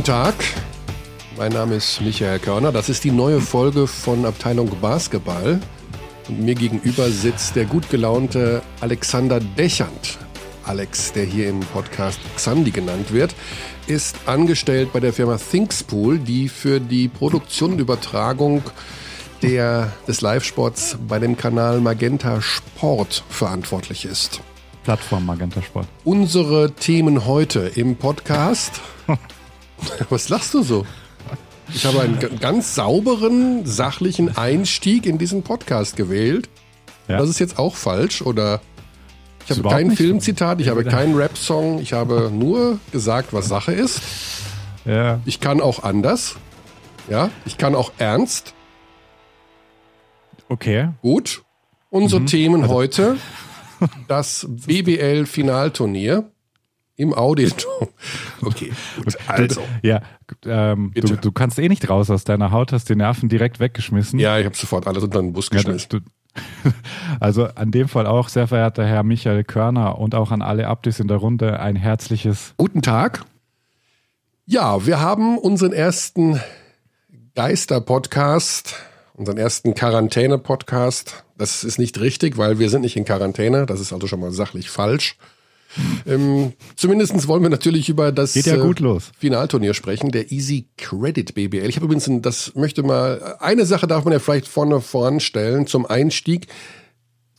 Guten Tag, mein Name ist Michael Körner. Das ist die neue Folge von Abteilung Basketball. Und mir gegenüber sitzt der gut gelaunte Alexander Dechand. Alex, der hier im Podcast Xandi genannt wird, ist angestellt bei der Firma Thinkspool, die für die Produktion und Übertragung der, des Live-Sports bei dem Kanal Magenta Sport verantwortlich ist. Plattform Magenta Sport. Unsere Themen heute im Podcast. Was lachst du so? Ich habe einen ganz sauberen, sachlichen Einstieg in diesen Podcast gewählt. Ja. Das ist jetzt auch falsch, oder? Ich habe kein Filmzitat, ich habe keinen Rap-Song, ich habe nur gesagt, was Sache ist. Ja. Ich kann auch anders. Ja, ich kann auch ernst. Okay. Gut. Unsere mhm. Themen also. heute: das BBL-Finalturnier im Auditor. Okay, gut. Also. Ja, ähm, du, du, kannst eh nicht raus aus deiner Haut, hast die Nerven direkt weggeschmissen. Ja, ich habe sofort alles unter den Bus geschmissen. Ja, du, also an dem Fall auch, sehr verehrter Herr Michael Körner und auch an alle Abdis in der Runde ein herzliches Guten Tag. Ja, wir haben unseren ersten Geister-Podcast, unseren ersten Quarantäne-Podcast. Das ist nicht richtig, weil wir sind nicht in Quarantäne. Das ist also schon mal sachlich falsch. Ähm, Zumindest wollen wir natürlich über das ja äh, Finalturnier sprechen, der Easy Credit BBL. Ich habe übrigens, ein, das möchte mal, eine Sache darf man ja vielleicht vorne voranstellen zum Einstieg.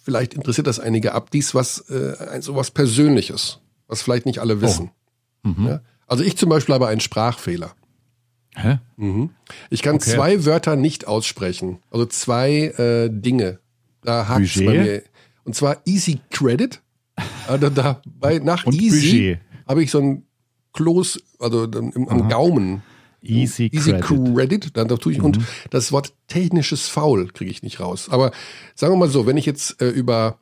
Vielleicht interessiert das einige ab, dies was, äh, so was Persönliches, was vielleicht nicht alle wissen. Oh. Mhm. Ja? Also ich zum Beispiel habe einen Sprachfehler. Hä? Mhm. Ich kann okay. zwei Wörter nicht aussprechen. Also zwei äh, Dinge. Da hakt es bei mir. Und zwar Easy Credit also da, bei, nach Und Easy habe ich so ein Kloß, also im, am Gaumen. Easy, Easy Credit. Credit dann da tue ich, mhm. und das Wort technisches Foul kriege ich nicht raus. Aber sagen wir mal so, wenn ich jetzt äh, über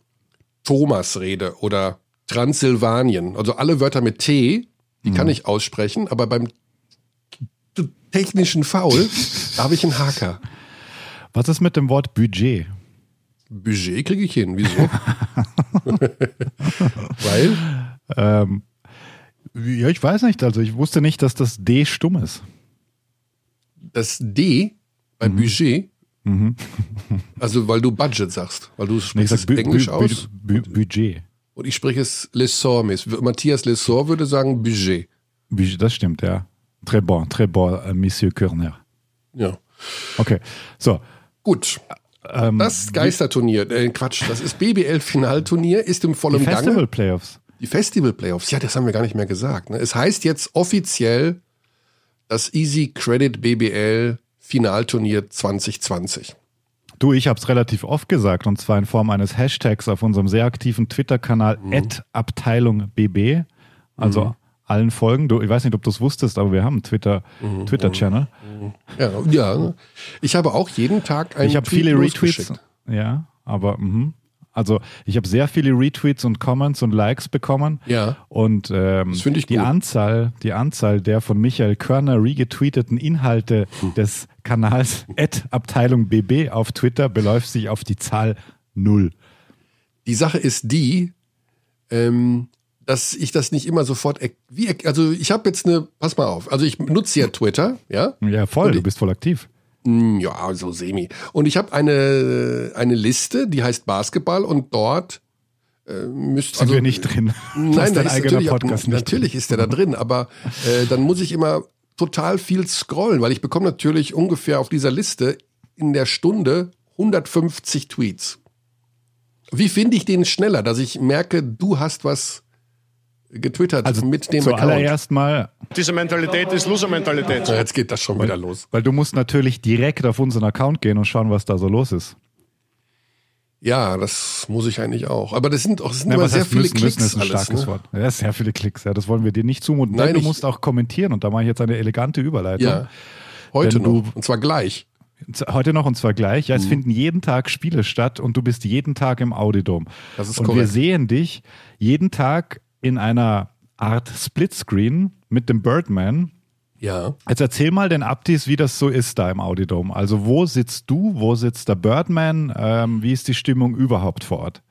Thomas rede oder Transsilvanien, also alle Wörter mit T, die mhm. kann ich aussprechen, aber beim technischen Foul, da habe ich einen Haker. Was ist mit dem Wort Budget? Budget kriege ich hin. Wieso? Weil? Ähm, ja, ich weiß nicht. Also ich wusste nicht, dass das D stumm ist. Das D beim mhm. Budget? Mhm. also weil du Budget sagst, weil du sprichst es Englisch aus. Budget. Und ich spreche es Lessor. Matthias Lessor würde sagen Budget. Budget, das stimmt, ja. Très bon, très bon, euh, Monsieur Körner. Ja. Okay, so. Gut. Ähm, das Geisterturnier, äh, Quatsch, das ist BBL-Finalturnier, ist im vollen Gange. Die Festival Playoffs. Die Festival Playoffs, ja, das haben wir gar nicht mehr gesagt. Ne? Es heißt jetzt offiziell das Easy Credit BBL Finalturnier 2020. Du, ich habe es relativ oft gesagt und zwar in Form eines Hashtags auf unserem sehr aktiven Twitter-Kanal mhm. Abteilung BB. Also mhm allen Folgen. Du, ich weiß nicht, ob du es wusstest, aber wir haben einen Twitter, mhm, Twitter-Channel. Mhm. Ja, ja, ich habe auch jeden Tag einen Ich habe viele Retweets. Ja, aber mh. Also ich habe sehr viele Retweets und Comments und Likes bekommen. Ja. Und ähm, das ich die gut. Anzahl, die Anzahl der von Michael Körner regetweeteten Inhalte hm. des Kanals Abteilung BB auf Twitter beläuft sich auf die Zahl null. Die Sache ist die, ähm, dass ich das nicht immer sofort, wie, also ich habe jetzt eine, pass mal auf, also ich nutze ja Twitter, ja? Ja, voll, du bist voll aktiv. Hm, ja, so semi. Und ich habe eine, eine Liste, die heißt Basketball und dort äh, müsst Sind also, wir nicht drin. Nein, da ist natürlich, Podcast auch, natürlich ist der da drin, aber äh, dann muss ich immer total viel scrollen, weil ich bekomme natürlich ungefähr auf dieser Liste in der Stunde 150 Tweets. Wie finde ich den schneller, dass ich merke, du hast was getwittert also mit dem zuallererst mal. Diese Mentalität ist Loser-Mentalität. Ja, jetzt geht das schon wieder los. Weil du musst natürlich direkt auf unseren Account gehen und schauen, was da so los ist. Ja, das muss ich eigentlich auch. Aber das sind auch das sind ja, immer sehr viele müssen, Klicks. Müssen ist ein alles, starkes ne? Wort. Ja, sehr viele Klicks. Ja, das wollen wir dir nicht zumuten. Nein, du musst auch kommentieren und da mache ich jetzt eine elegante Überleitung. Ja, heute noch. und zwar gleich. Heute noch und zwar gleich. Ja, es mhm. finden jeden Tag Spiele statt und du bist jeden Tag im Audidom. Das ist und korrekt. wir sehen dich jeden Tag in einer Art Splitscreen mit dem Birdman. Ja. Jetzt erzähl mal den Abdis, wie das so ist da im Audidom. Also wo sitzt du, wo sitzt der Birdman, ähm, wie ist die Stimmung überhaupt vor Ort?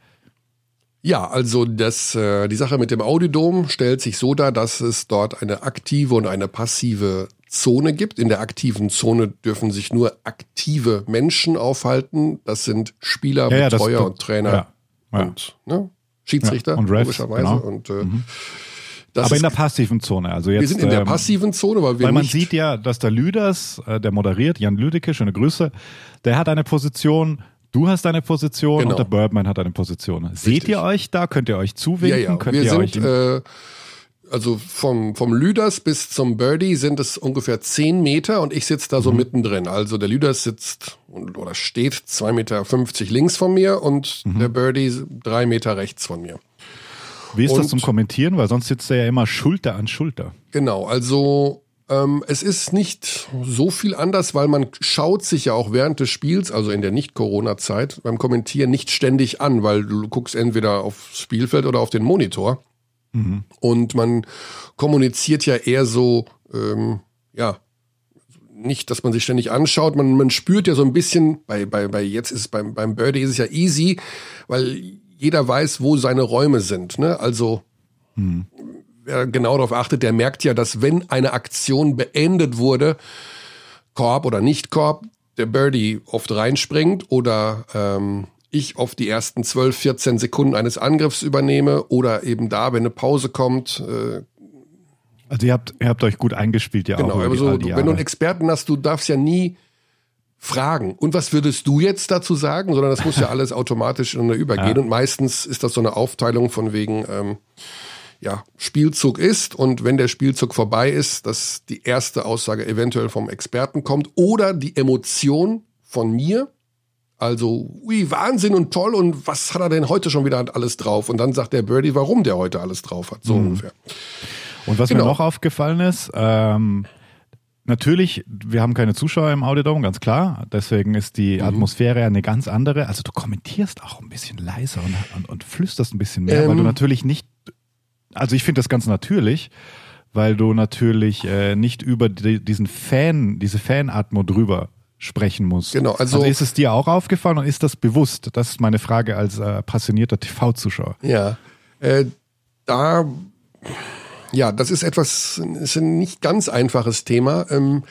Ja, also das, äh, die Sache mit dem Audidom stellt sich so dar, dass es dort eine aktive und eine passive Zone gibt. In der aktiven Zone dürfen sich nur aktive Menschen aufhalten. Das sind Spieler, Ja, Betreuer das- und Trainer ja, ja. und ne, Schiedsrichter, Ja, und Refs, logischerweise. genau. Und äh, das Aber in der passiven Zone. Also jetzt, wir sind in der ähm, passiven Zone, weil wir Weil man sieht ja, dass der Lüders, äh, der moderiert, Jan Lüdecke, schöne Grüße, der hat eine Position, du hast eine Position Genau. und der Birdman hat eine Position. Seht ihr euch da? Könnt ihr euch ja, zuwinken? ja, Könnt wir ihr euch sind, äh, also vom, vom Lüders bis zum Birdie sind es ungefähr 10 Meter und ich sitze da so Mhm. mittendrin. Also der Lüders sitzt oder steht 2,50 Meter links von mir und Mhm. der Birdie drei Meter rechts von mir. Wie ist das und- zum Kommentieren? Weil sonst sitzt er ja immer Schulter an Schulter. Genau, also ähm, es ist nicht so viel anders, weil man schaut sich ja auch während des Spiels, also in der Nicht-Corona-Zeit, beim Kommentieren nicht ständig an, weil du guckst entweder aufs Spielfeld oder auf den Monitor. Und man kommuniziert ja eher so, ähm, ja, nicht, dass man sich ständig anschaut, man, man spürt ja so ein bisschen, bei, bei, bei jetzt ist es beim, beim Birdie ist es ja easy, weil jeder weiß, wo seine Räume sind. Ne? Also wer genau darauf achtet, der merkt ja, dass wenn eine Aktion beendet wurde, Korb oder nicht Korb, der Birdie oft reinspringt oder ähm, ich auf die ersten 12, 14 Sekunden eines Angriffs übernehme oder eben da, wenn eine Pause kommt, äh, Also ihr habt, ihr habt euch gut eingespielt ja Genau, auch. über aber die- so, all die du, wenn du einen. Experten hast, du darfst ja nie fragen. Und was würdest du jetzt dazu sagen? Sondern das muss ja alles automatisch ineinander übergehen. Ja. Und meistens ist das so eine Aufteilung von wegen, ähm, ja, Spielzug ist und wenn der Spielzug vorbei ist, dass die erste Aussage eventuell vom Experten kommt oder die Emotion von mir. Also, ui, Wahnsinn und toll und was hat er denn heute schon wieder alles drauf? Und dann sagt der Birdie, warum der heute alles drauf hat. So Mhm. ungefähr. Und was Genau. mir noch aufgefallen ist, ähm, natürlich, wir haben keine Zuschauer im Audiodome, ganz klar. Deswegen ist Mhm. die Atmosphäre eine ganz andere. Also du kommentierst auch ein bisschen leiser und, und, und flüsterst ein bisschen mehr, weil Ähm. du natürlich nicht, also ich finde das ganz natürlich, weil du natürlich äh, nicht über die, diesen Fan, diese Fanatmo drüber sprechen musst. Genau, also- ist es dir auch aufgefallen und ist das bewusst? Das ist meine Frage als äh, passionierter TV-Zuschauer. Ja, äh, da, ja, das ist etwas, ist ein nicht ganz einfaches Thema. Ähm,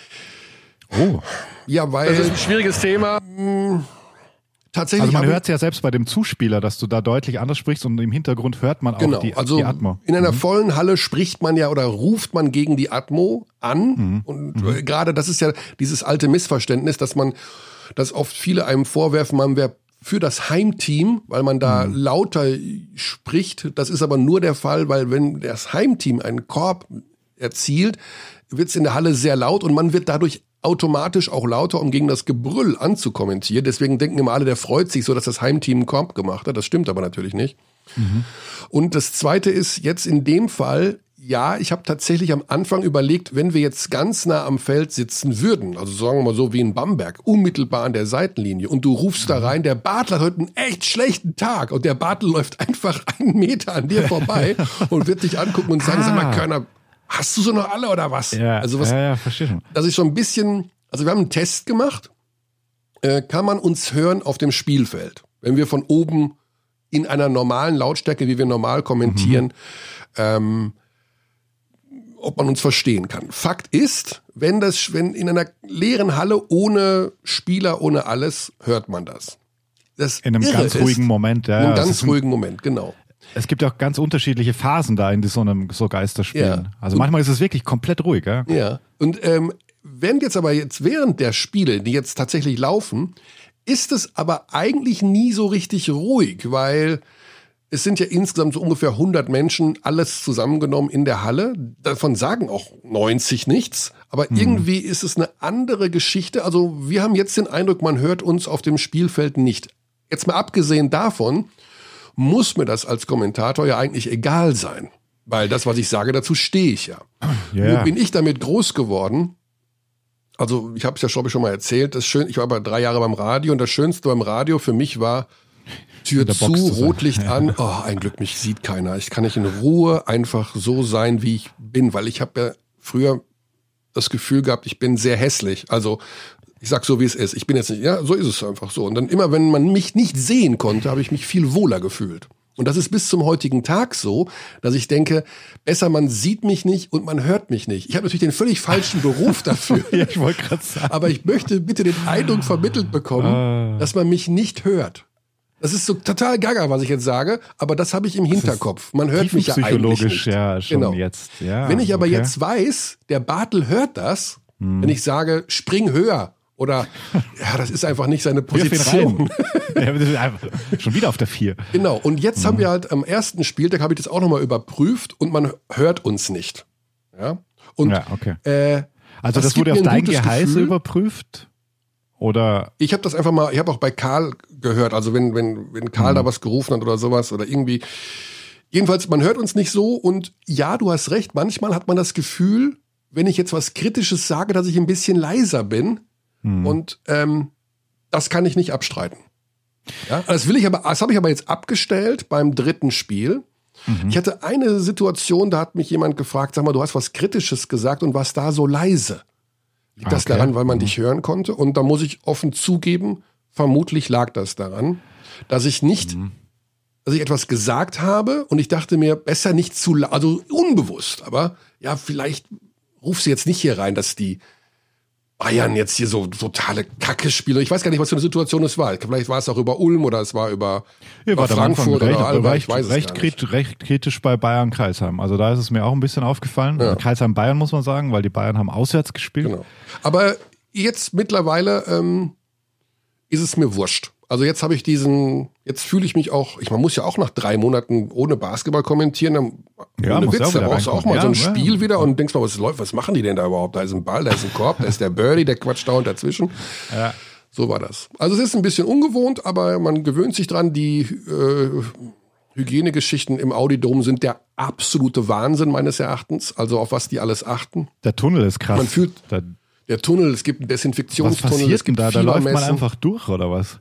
Oh. ja, weil Das ist ein schwieriges Thema. Tatsächlich Also man hört es ja selbst bei dem Zuspieler, dass du da deutlich anders sprichst und im Hintergrund hört man auch Genau, die, also die Atmo. in einer vollen Halle spricht man ja oder ruft man gegen die Atmo an. Und äh, gerade das ist ja dieses alte Missverständnis, dass man, dass oft viele einem vorwerfen, man wäre für das Heimteam, weil man da lauter spricht. Das ist aber nur der Fall, weil wenn das Heimteam einen Korb erzielt, wird es in der Halle sehr laut und man wird dadurch automatisch auch lauter, um gegen das Gebrüll anzukommentieren. Deswegen denken immer alle, der freut sich so, dass das Heimteam einen Korb gemacht hat. Das stimmt aber natürlich nicht. Und das Zweite ist jetzt in dem Fall, ja, ich habe tatsächlich am Anfang überlegt, wenn wir jetzt ganz nah am Feld sitzen würden, also sagen wir mal so wie in Bamberg, unmittelbar an der Seitenlinie, und du rufst da rein, der Bartl hat heute einen echt schlechten Tag und der Bartl läuft einfach einen Meter an dir vorbei und wird dich angucken und sagen, sag mal, Ah. Körner, hast du so noch alle oder was? Ja, also was, ja, ja, verstehe schon. dass ich so ein bisschen, also wir haben einen Test gemacht, äh, kann man uns hören auf dem Spielfeld, wenn wir von oben in einer normalen Lautstärke, wie wir normal kommentieren, ähm, ob man uns verstehen kann. Fakt ist, wenn das, wenn in einer leeren Halle ohne Spieler, ohne alles, hört man das. Das In einem ganz ist, ruhigen Moment. Ja, In einem ganz ruhigen Moment, genau. Es gibt ja auch ganz unterschiedliche Phasen da in so einem so Geisterspielen. Ja. Also manchmal ist es wirklich komplett ruhig. Ja? Ja. Und ähm, wenn jetzt aber jetzt während der Spiele, die jetzt tatsächlich laufen, ist es aber eigentlich nie so richtig ruhig, weil es sind ja insgesamt so ungefähr 100 Menschen, alles zusammengenommen in der Halle. Davon sagen auch 90 nichts. Aber irgendwie ist es eine andere Geschichte. Also wir haben jetzt den Eindruck, man hört uns auf dem Spielfeld nicht. Jetzt mal abgesehen davon, muss mir das als Kommentator ja eigentlich egal sein. Weil das, was ich sage, dazu stehe ich ja. Ja. Nur bin ich damit groß geworden. Also ich habe es ja glaube ich schon mal erzählt. Das schön, ich war aber drei Jahre beim Radio und das Schönste beim Radio für mich war Tür zu, Box. Rotlicht an. Oh, ein Glück, mich sieht keiner. Ich kann nicht in Ruhe einfach so sein, wie ich bin, weil ich habe ja früher das Gefühl gehabt, ich bin sehr hässlich. Also ich sag so, wie es ist. Ich bin jetzt nicht, ja, so ist es einfach so. Und dann immer, wenn man mich nicht sehen konnte, habe ich mich viel wohler gefühlt. Und das ist bis zum heutigen Tag so, dass ich denke, besser man sieht mich nicht und man hört mich nicht. Ich habe natürlich den völlig falschen Beruf dafür. ja, ich wollte gerade sagen. Aber ich möchte bitte den Eindruck vermittelt bekommen, Ah. dass man mich nicht hört. Das ist so total gaga, was ich jetzt sage, aber das habe ich im Hinterkopf. Man hört mich ja eigentlich nicht. ja schon Genau. jetzt. Ja, Wenn ich aber okay. Hm. jetzt weiß, der Bartel hört das, wenn ich sage, spring höher oder ja, das ist einfach nicht seine Position. ja, das schon wieder auf der vier. Genau. Und jetzt Hm. haben wir halt am ersten Spieltag habe ich das auch nochmal überprüft und man hört uns nicht. Ja. Und Ja, okay. äh, Also das, gibt wurde auf ein dein Geheiß Gefühl. überprüft? Oder ich habe das einfach mal, ich habe auch bei Karl gehört, also wenn, wenn, wenn Karl Mhm. da was gerufen hat oder sowas oder irgendwie. Jedenfalls, man hört uns nicht so und ja, du hast recht, manchmal hat man das Gefühl, wenn ich jetzt was Kritisches sage, dass ich ein bisschen leiser bin Mhm. und ähm, das kann ich nicht abstreiten. Ja, das will ich aber, das habe ich aber jetzt abgestellt beim dritten Spiel. Mhm. Ich hatte eine Situation, da hat mich jemand gefragt, sag mal, du hast was Kritisches gesagt und warst da so leise. Liegt das Okay. Mhm. daran, weil man dich hören konnte? Und da muss ich offen zugeben, vermutlich lag das daran, dass ich nicht, Mhm. dass ich etwas gesagt habe und ich dachte mir, besser nicht zu, also unbewusst, aber ja, vielleicht ruf sie jetzt nicht hier rein, dass die Bayern jetzt hier so totale Kacke spielen. Ich weiß gar nicht, was für eine Situation es war. Vielleicht war es auch über Ulm oder es war über, Ihr über Frankfurt recht, oder Alba, recht, ich weiß es recht, nicht. recht kritisch bei Bayern Kreisheim. Also da ist es mir auch ein bisschen aufgefallen. Ja. Kreisheim Bayern muss man sagen, weil die Bayern haben auswärts gespielt. Genau. Aber jetzt mittlerweile ähm, ist es mir wurscht. Also jetzt habe ich diesen, jetzt fühle ich mich auch, ich, man muss ja auch nach drei Monaten ohne Basketball kommentieren, dann, Ja, ohne ja Witz, auch da brauchst du auch mal so ein Ja, ja. Spiel wieder und denkst mal, was läuft, was machen die denn da überhaupt? Da ist ein Ball, da ist ein Korb, da ist der Birdie, der quatscht da und dazwischen. Ja. So war das. Also es ist ein bisschen ungewohnt, aber man gewöhnt sich dran. Die äh, Hygienegeschichten im Audidom sind der absolute Wahnsinn meines Erachtens. Also auf was die alles achten. Der Tunnel ist krass. Man fühlt- da, Der Tunnel, es gibt einen was Desinfektionstunnel, es passiert denn gibt da? Da läuft man einfach durch oder was?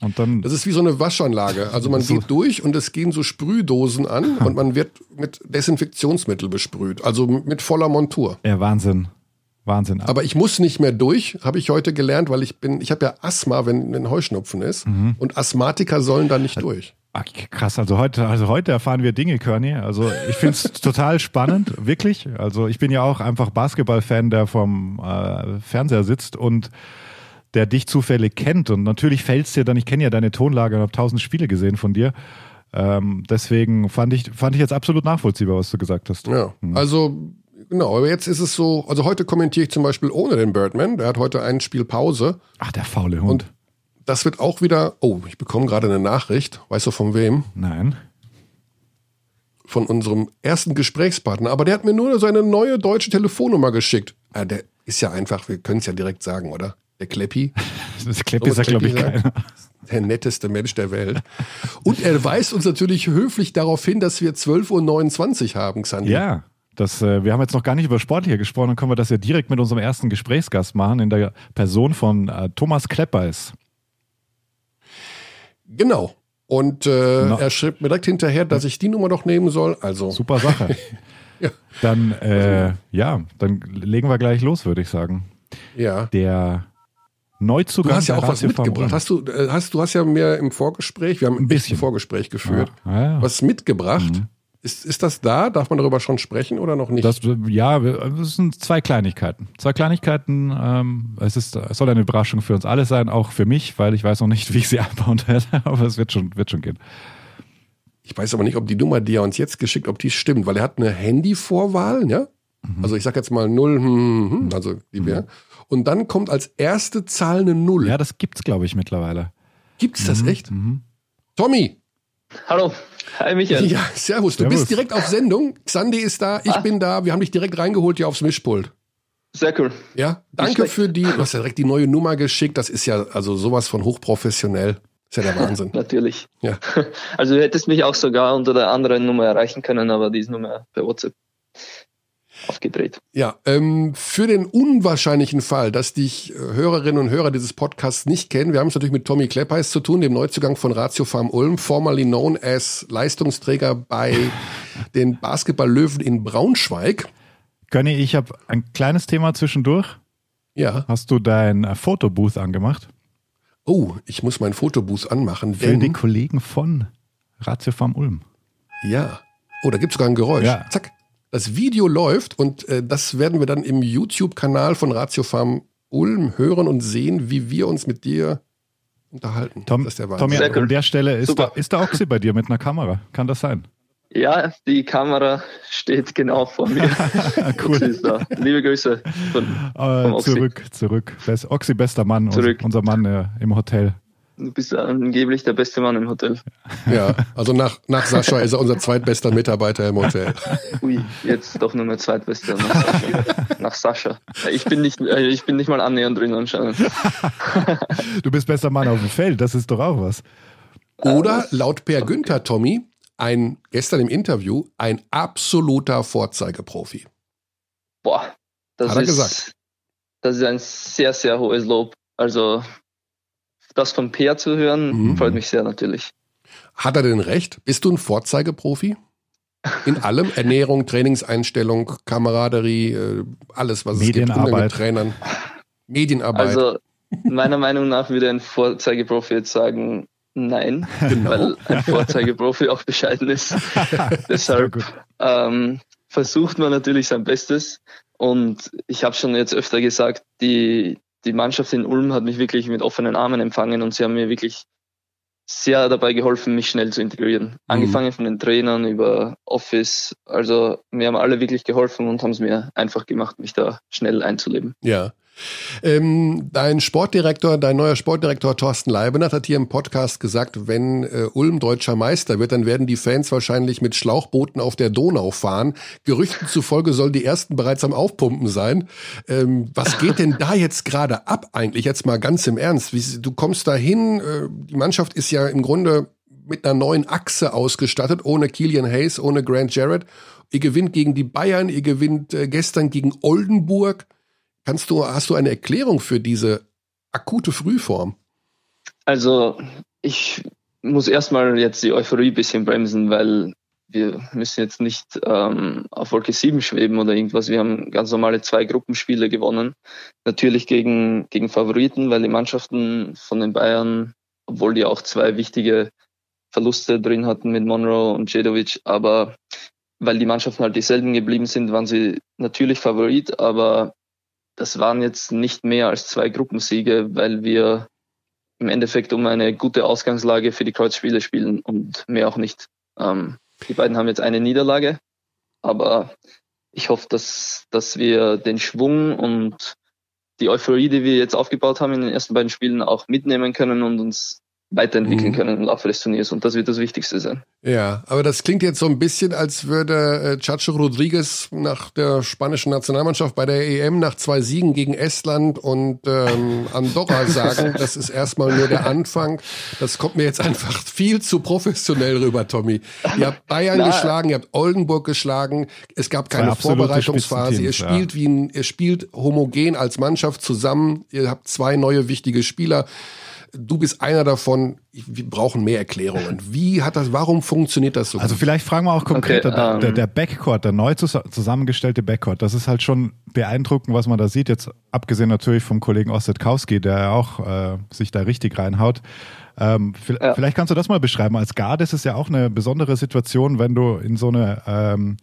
Und dann Das ist wie so eine Waschanlage. Also man So. geht durch und es gehen so Sprühdosen an und man wird mit Desinfektionsmittel besprüht. Also mit voller Montur. ja Wahnsinn, Wahnsinn. Aber ich muss nicht mehr durch, habe ich heute gelernt, weil ich bin, ich habe ja Asthma, wenn, wenn Heuschnupfen ist. Mhm. Und Asthmatiker sollen da nicht durch. Ah, krass, also heute, also heute erfahren wir Dinge, Körny. Also ich finde es total spannend, wirklich. Also ich bin ja auch einfach Basketball-Fan, der vom äh, Fernseher sitzt und der dich zufällig kennt. Und natürlich fällt es dir dann, ich kenne ja deine Tonlage und habe tausend Spiele gesehen von dir. Ähm, deswegen fand ich, fand ich jetzt absolut nachvollziehbar, was du gesagt hast. Ja. Also, genau, aber jetzt ist es so, also heute kommentiere ich zum Beispiel ohne den Birdman. Der hat heute ein Spiel Pause. Ach, der faule Hund. Das wird auch wieder, oh, ich bekomme gerade eine Nachricht. Weißt du von wem? Nein. von unserem ersten Gesprächspartner, aber der hat mir nur seine neue deutsche Telefonnummer geschickt. Ah, der ist ja einfach, wir können es ja direkt sagen, oder? Der Kleppi, Das Klepp ist ja, glaube ich, Kleppi keiner. der netteste Mensch der Welt. Und er weist uns natürlich höflich darauf hin, dass wir 12.29 Uhr haben, Xandi. Ja, das, äh, wir haben jetzt noch gar nicht über Sport hier gesprochen, dann können wir das ja direkt mit unserem ersten Gesprächsgast machen, in der Person von äh, Thomas Kleppeis. Genau. Und äh, er schrieb mir direkt hinterher, dass ich die Nummer doch nehmen soll. Also, Super Sache. Ja. Dann, äh, ja, dann legen wir gleich los, würde ich sagen. ja. Der Neuzugang Du hast ja auch was mitgebracht. Hast du, äh, hast, du hast ja mir im Vorgespräch, wir haben Ein bisschen. Vorgespräch geführt, Ja, ja, ja. was mitgebracht. Ist, ist das da? Darf man darüber schon sprechen oder noch nicht? Das, ja, es sind zwei Kleinigkeiten. Zwei Kleinigkeiten. Ähm, es, ist, es soll eine Überraschung für uns alle sein, auch für mich, weil ich weiß noch nicht, wie ich sie abbauen werde, aber es wird schon, wird schon gehen. Ich weiß aber nicht, ob die Nummer, die er uns jetzt geschickt, ob die stimmt, weil er hat eine Handyvorwahl, ja? Mhm. Also ich sag jetzt mal 0, hm, hm, hm, also die wäre. Und dann kommt als erste Zahl eine 0. Ja, das gibt's, glaube ich, mittlerweile. Gibt's das echt? Mhm. Tommy! Hallo, hi Michael. Ja, servus. Du Servus. bist direkt auf Sendung. Xandi ist da, ich Ah. bin da. Wir haben dich direkt reingeholt hier aufs Mischpult. Sehr cool. Ja, danke für die. Du hast ja direkt die neue Nummer geschickt. Das ist ja also sowas von hochprofessionell. Ist ja der Wahnsinn. Natürlich. Ja. Also du hättest mich auch sogar unter der anderen Nummer erreichen können, aber die ist Nummer per WhatsApp aufgedreht. Ja, ähm, für den unwahrscheinlichen Fall, dass dich äh, Hörerinnen und Hörer dieses Podcasts nicht kennen, wir haben es natürlich mit Tommy Kleppeis zu tun, dem Neuzugang von Ratio Farm Ulm, formerly known as Leistungsträger bei den Basketball-Löwen in Braunschweig. Gönni, ich habe ein kleines Thema zwischendurch. Ja. Hast du dein äh, Fotobooth angemacht? Oh, ich muss mein Fotobooth anmachen, Für die denn Kollegen von Ratiofarm Ulm. Ja. Oh, da gibt es sogar ein Geräusch. Ja. Zack. Das Video läuft und äh, das werden wir dann im YouTube-Kanal von Ratiofarm Ulm hören und sehen, wie wir uns mit dir unterhalten. Tom, das ist der Tommy, Sehr cool. an der Stelle ist da, ist da Oxy bei dir mit einer Kamera. Kann das sein? Ja, die Kamera steht genau vor mir. cool. Sie ist da. Liebe Grüße. Von, Äh, Oxy. zurück, zurück. Best, Oxy, bester Mann, unser, Zurück. unser Mann äh, im Hotel. Du bist angeblich der beste Mann im Hotel. Ja, also nach, nach Sascha ist er unser zweitbester Mitarbeiter im Hotel. Ui, jetzt doch nur mehr zweitbester nach Sascha. nach Sascha. Ich bin nicht, äh, ich bin nicht mal annähernd drin anscheinend. Du bist bester Mann auf dem Feld, das ist doch auch was. Oder laut Per Günther, Tommy, ein, gestern im Interview, ein absoluter Vorzeigeprofi. Boah, das Hat er ist, gesagt. das ist ein sehr, sehr hohes Lob. Also, das von Peer zu hören, Mhm. freut mich sehr natürlich. Hat er denn recht? Bist du ein Vorzeigeprofi? In allem? Ernährung, Trainingseinstellung, Kameraderie, äh, alles, was es gibt, Medienarbeit. Trainern. Medienarbeit. Also, meiner Meinung nach würde ein Vorzeigeprofi jetzt sagen, nein, Genau. weil ein Vorzeigeprofi auch bescheiden ist. Deshalb ähm, versucht man natürlich sein Bestes. Und ich habe schon jetzt öfter gesagt, die, die Mannschaft in Ulm hat mich wirklich mit offenen Armen empfangen und sie haben mir wirklich sehr dabei geholfen, mich schnell zu integrieren. Angefangen von den Trainern über Office. Also mir haben alle wirklich geholfen und haben es mir einfach gemacht, mich da schnell einzuleben. Ja. Ähm, dein Sportdirektor, dein neuer Sportdirektor Thorsten Leibenert hat hier im Podcast gesagt, wenn äh, Ulm deutscher Meister wird, dann werden die Fans wahrscheinlich mit Schlauchbooten auf der Donau fahren. Gerüchten zufolge sollen die ersten bereits am Aufpumpen sein. Ähm, was geht denn da jetzt gerade ab eigentlich? Jetzt mal ganz im Ernst. Du kommst da hin, äh, die Mannschaft ist ja im Grunde mit einer neuen Achse ausgestattet, ohne Killian Hayes, ohne Grant Jarrett. Ihr gewinnt gegen die Bayern, ihr gewinnt äh, gestern gegen Oldenburg. Kannst du, hast du eine Erklärung für diese akute Frühform? Also ich muss erstmal jetzt die Euphorie ein bisschen bremsen, weil wir müssen jetzt nicht ähm, auf Wolke 7 schweben oder irgendwas. Wir haben ganz normale zwei Gruppenspiele gewonnen. Natürlich gegen, gegen Favoriten, weil die Mannschaften von den Bayern, obwohl die auch zwei wichtige Verluste drin hatten mit Monroe und Cedovic, aber weil die Mannschaften halt dieselben geblieben sind, waren sie natürlich Favorit, aber das waren jetzt nicht mehr als zwei Gruppensiege, weil wir im Endeffekt um eine gute Ausgangslage für die Kreuzspiele spielen und mehr auch nicht. Ähm, die beiden haben jetzt eine Niederlage, aber ich hoffe, dass, dass wir den Schwung und die Euphorie, die wir jetzt aufgebaut haben in den ersten beiden Spielen, auch mitnehmen können und uns weiterentwickeln Mhm. können im Laufe des Turniers. Und das wird das Wichtigste sein. Ja, aber das klingt jetzt so ein bisschen, als würde äh, Chacho Rodriguez nach der spanischen Nationalmannschaft bei der EM nach zwei Siegen gegen Estland und ähm, Andorra sagen, das ist erstmal nur der Anfang. Das kommt mir jetzt einfach viel zu professionell rüber, Tommy. Ihr habt Bayern Na. geschlagen, ihr habt Oldenburg geschlagen, es gab keine Vorbereitungsphase, ihr spielt wie ein, ihr spielt homogen als Mannschaft zusammen, ihr habt zwei neue wichtige Spieler. Du bist einer davon. Wir brauchen mehr Erklärungen. Wie hat das, warum funktioniert das so? Also vielleicht fragen wir auch konkreter, Okay, der- ähm, der, der Backcourt, der neu zus zusammengestellte Backcourt, das ist halt schon beeindruckend, was man da sieht, jetzt abgesehen natürlich vom Kollegen Ossetkowski, der ja auch äh, sich da richtig reinhaut. Ähm, vi- Ja. Vielleicht kannst du das mal beschreiben. Als Guard ist es ja auch eine besondere Situation, wenn du in so eine ähm,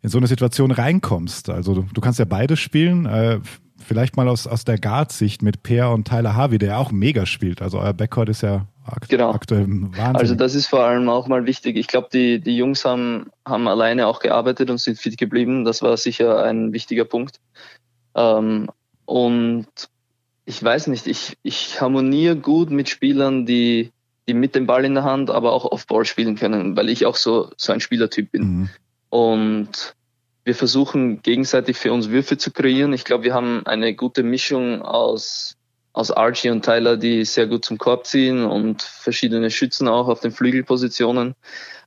in so eine Situation reinkommst. Also du, du kannst ja beides spielen. Äh, vielleicht mal aus, aus der Guard-Sicht mit Peer und Tyler Harvey, der ja auch mega spielt. Also euer Backcourt ist ja akt Genau. aktuell Wahnsinn. Also das ist vor allem auch mal wichtig. Ich glaube, die, die Jungs haben, haben alleine auch gearbeitet und sind fit geblieben. Das war sicher ein wichtiger Punkt. Ähm, und ich weiß nicht, ich, ich harmoniere gut mit Spielern, die, die mit dem Ball in der Hand, aber auch Off-Ball spielen können, weil ich auch so, so ein Spielertyp bin. Mhm. Und wir versuchen gegenseitig für uns Würfe zu kreieren. Ich glaube, wir haben eine gute Mischung aus, aus Archie und Tyler, die sehr gut zum Korb ziehen und verschiedene Schützen auch auf den Flügelpositionen.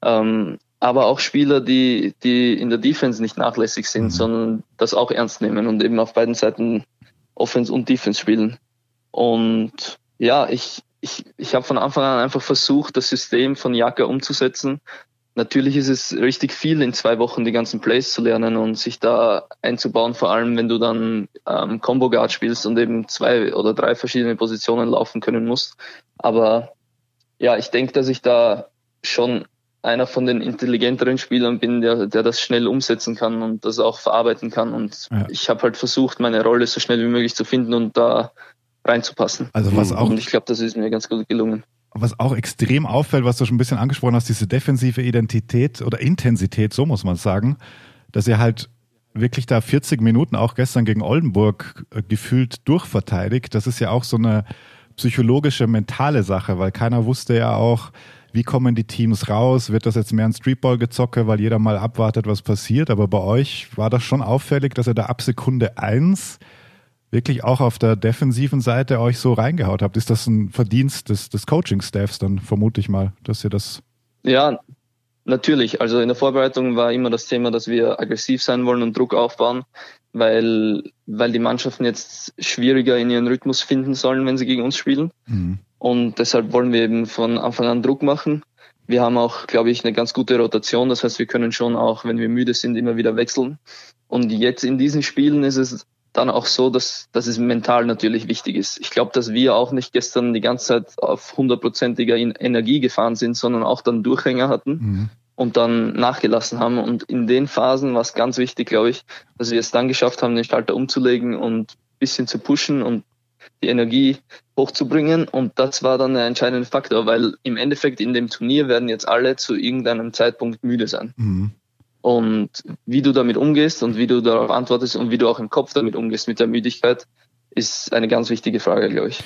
Ähm, aber auch Spieler, die, die in der Defense nicht nachlässig sind, Mhm. sondern das auch ernst nehmen und eben auf beiden Seiten Offense und Defense spielen. Und ja, ich, ich, ich habe von Anfang an einfach versucht, das System von Jaka umzusetzen. Natürlich ist es richtig viel, in zwei Wochen die ganzen Plays zu lernen und sich da einzubauen, vor allem wenn du dann ähm, Combo Guard spielst und eben zwei oder drei verschiedene Positionen laufen können musst. Aber ja, ich denke, dass ich da schon einer von den intelligenteren Spielern bin, der, der das schnell umsetzen kann und das auch verarbeiten kann. Und ja. ich habe halt versucht, meine Rolle so schnell wie möglich zu finden und da reinzupassen. Also was auch. Und ich glaube, das ist mir ganz gut gelungen. Was auch extrem auffällt, was du schon ein bisschen angesprochen hast, diese defensive Identität oder Intensität, so muss man sagen, dass ihr halt wirklich da 40 Minuten auch gestern gegen Oldenburg äh, gefühlt durchverteidigt. Das ist ja auch so eine psychologische, mentale Sache, weil keiner wusste ja auch, wie kommen die Teams raus? Wird das jetzt mehr ein Streetball-Gezocke, weil jeder mal abwartet, was passiert? Aber bei euch war das schon auffällig, dass ihr da ab Sekunde eins wirklich auch auf der defensiven Seite euch so reingehaut habt. Ist das ein Verdienst des, des Coaching-Staffs dann, vermute ich mal, dass ihr das. Ja, natürlich. Also in der Vorbereitung war immer das Thema, dass wir aggressiv sein wollen und Druck aufbauen, weil, weil die Mannschaften jetzt schwieriger in ihren Rhythmus finden sollen, wenn sie gegen uns spielen. Mhm. Und deshalb wollen wir eben von Anfang an Druck machen. Wir haben auch, glaube ich, eine ganz gute Rotation. Das heißt, wir können schon auch, wenn wir müde sind, immer wieder wechseln. Und jetzt in diesen Spielen ist es dann auch so, dass, dass es mental natürlich wichtig ist. Ich glaube, dass wir auch nicht gestern die ganze Zeit auf hundertprozentiger Energie gefahren sind, sondern auch dann Durchhänger hatten mhm. und dann nachgelassen haben. Und in den Phasen war es ganz wichtig, glaube ich, dass wir es dann geschafft haben, den Schalter umzulegen und bisschen zu pushen und die Energie hochzubringen. Und das war dann der entscheidende Faktor, weil im Endeffekt in dem Turnier werden jetzt alle zu irgendeinem Zeitpunkt müde sein. Mhm. Und wie du damit umgehst und wie du darauf antwortest und wie du auch im Kopf damit umgehst mit der Müdigkeit, ist eine ganz wichtige Frage, glaube ich.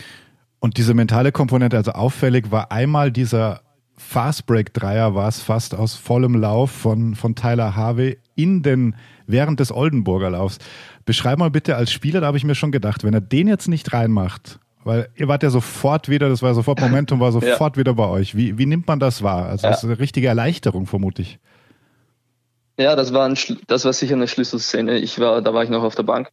Und diese mentale Komponente, also auffällig, war einmal dieser Fastbreak-Dreier, war es fast aus vollem Lauf von, von Tyler Harvey in den, während des Oldenburger Laufs. Beschreib mal bitte als Spieler, da habe ich mir schon gedacht, wenn er den jetzt nicht reinmacht, weil ihr wart ja sofort wieder, das war sofort Momentum, war sofort ja. wieder bei euch. Wie, wie nimmt man das wahr? Also ja. das ist eine richtige Erleichterung, vermute ich. Ja, das war, ein, das war sicher eine Schlüsselszene. Ich war, da war ich noch auf der Bank,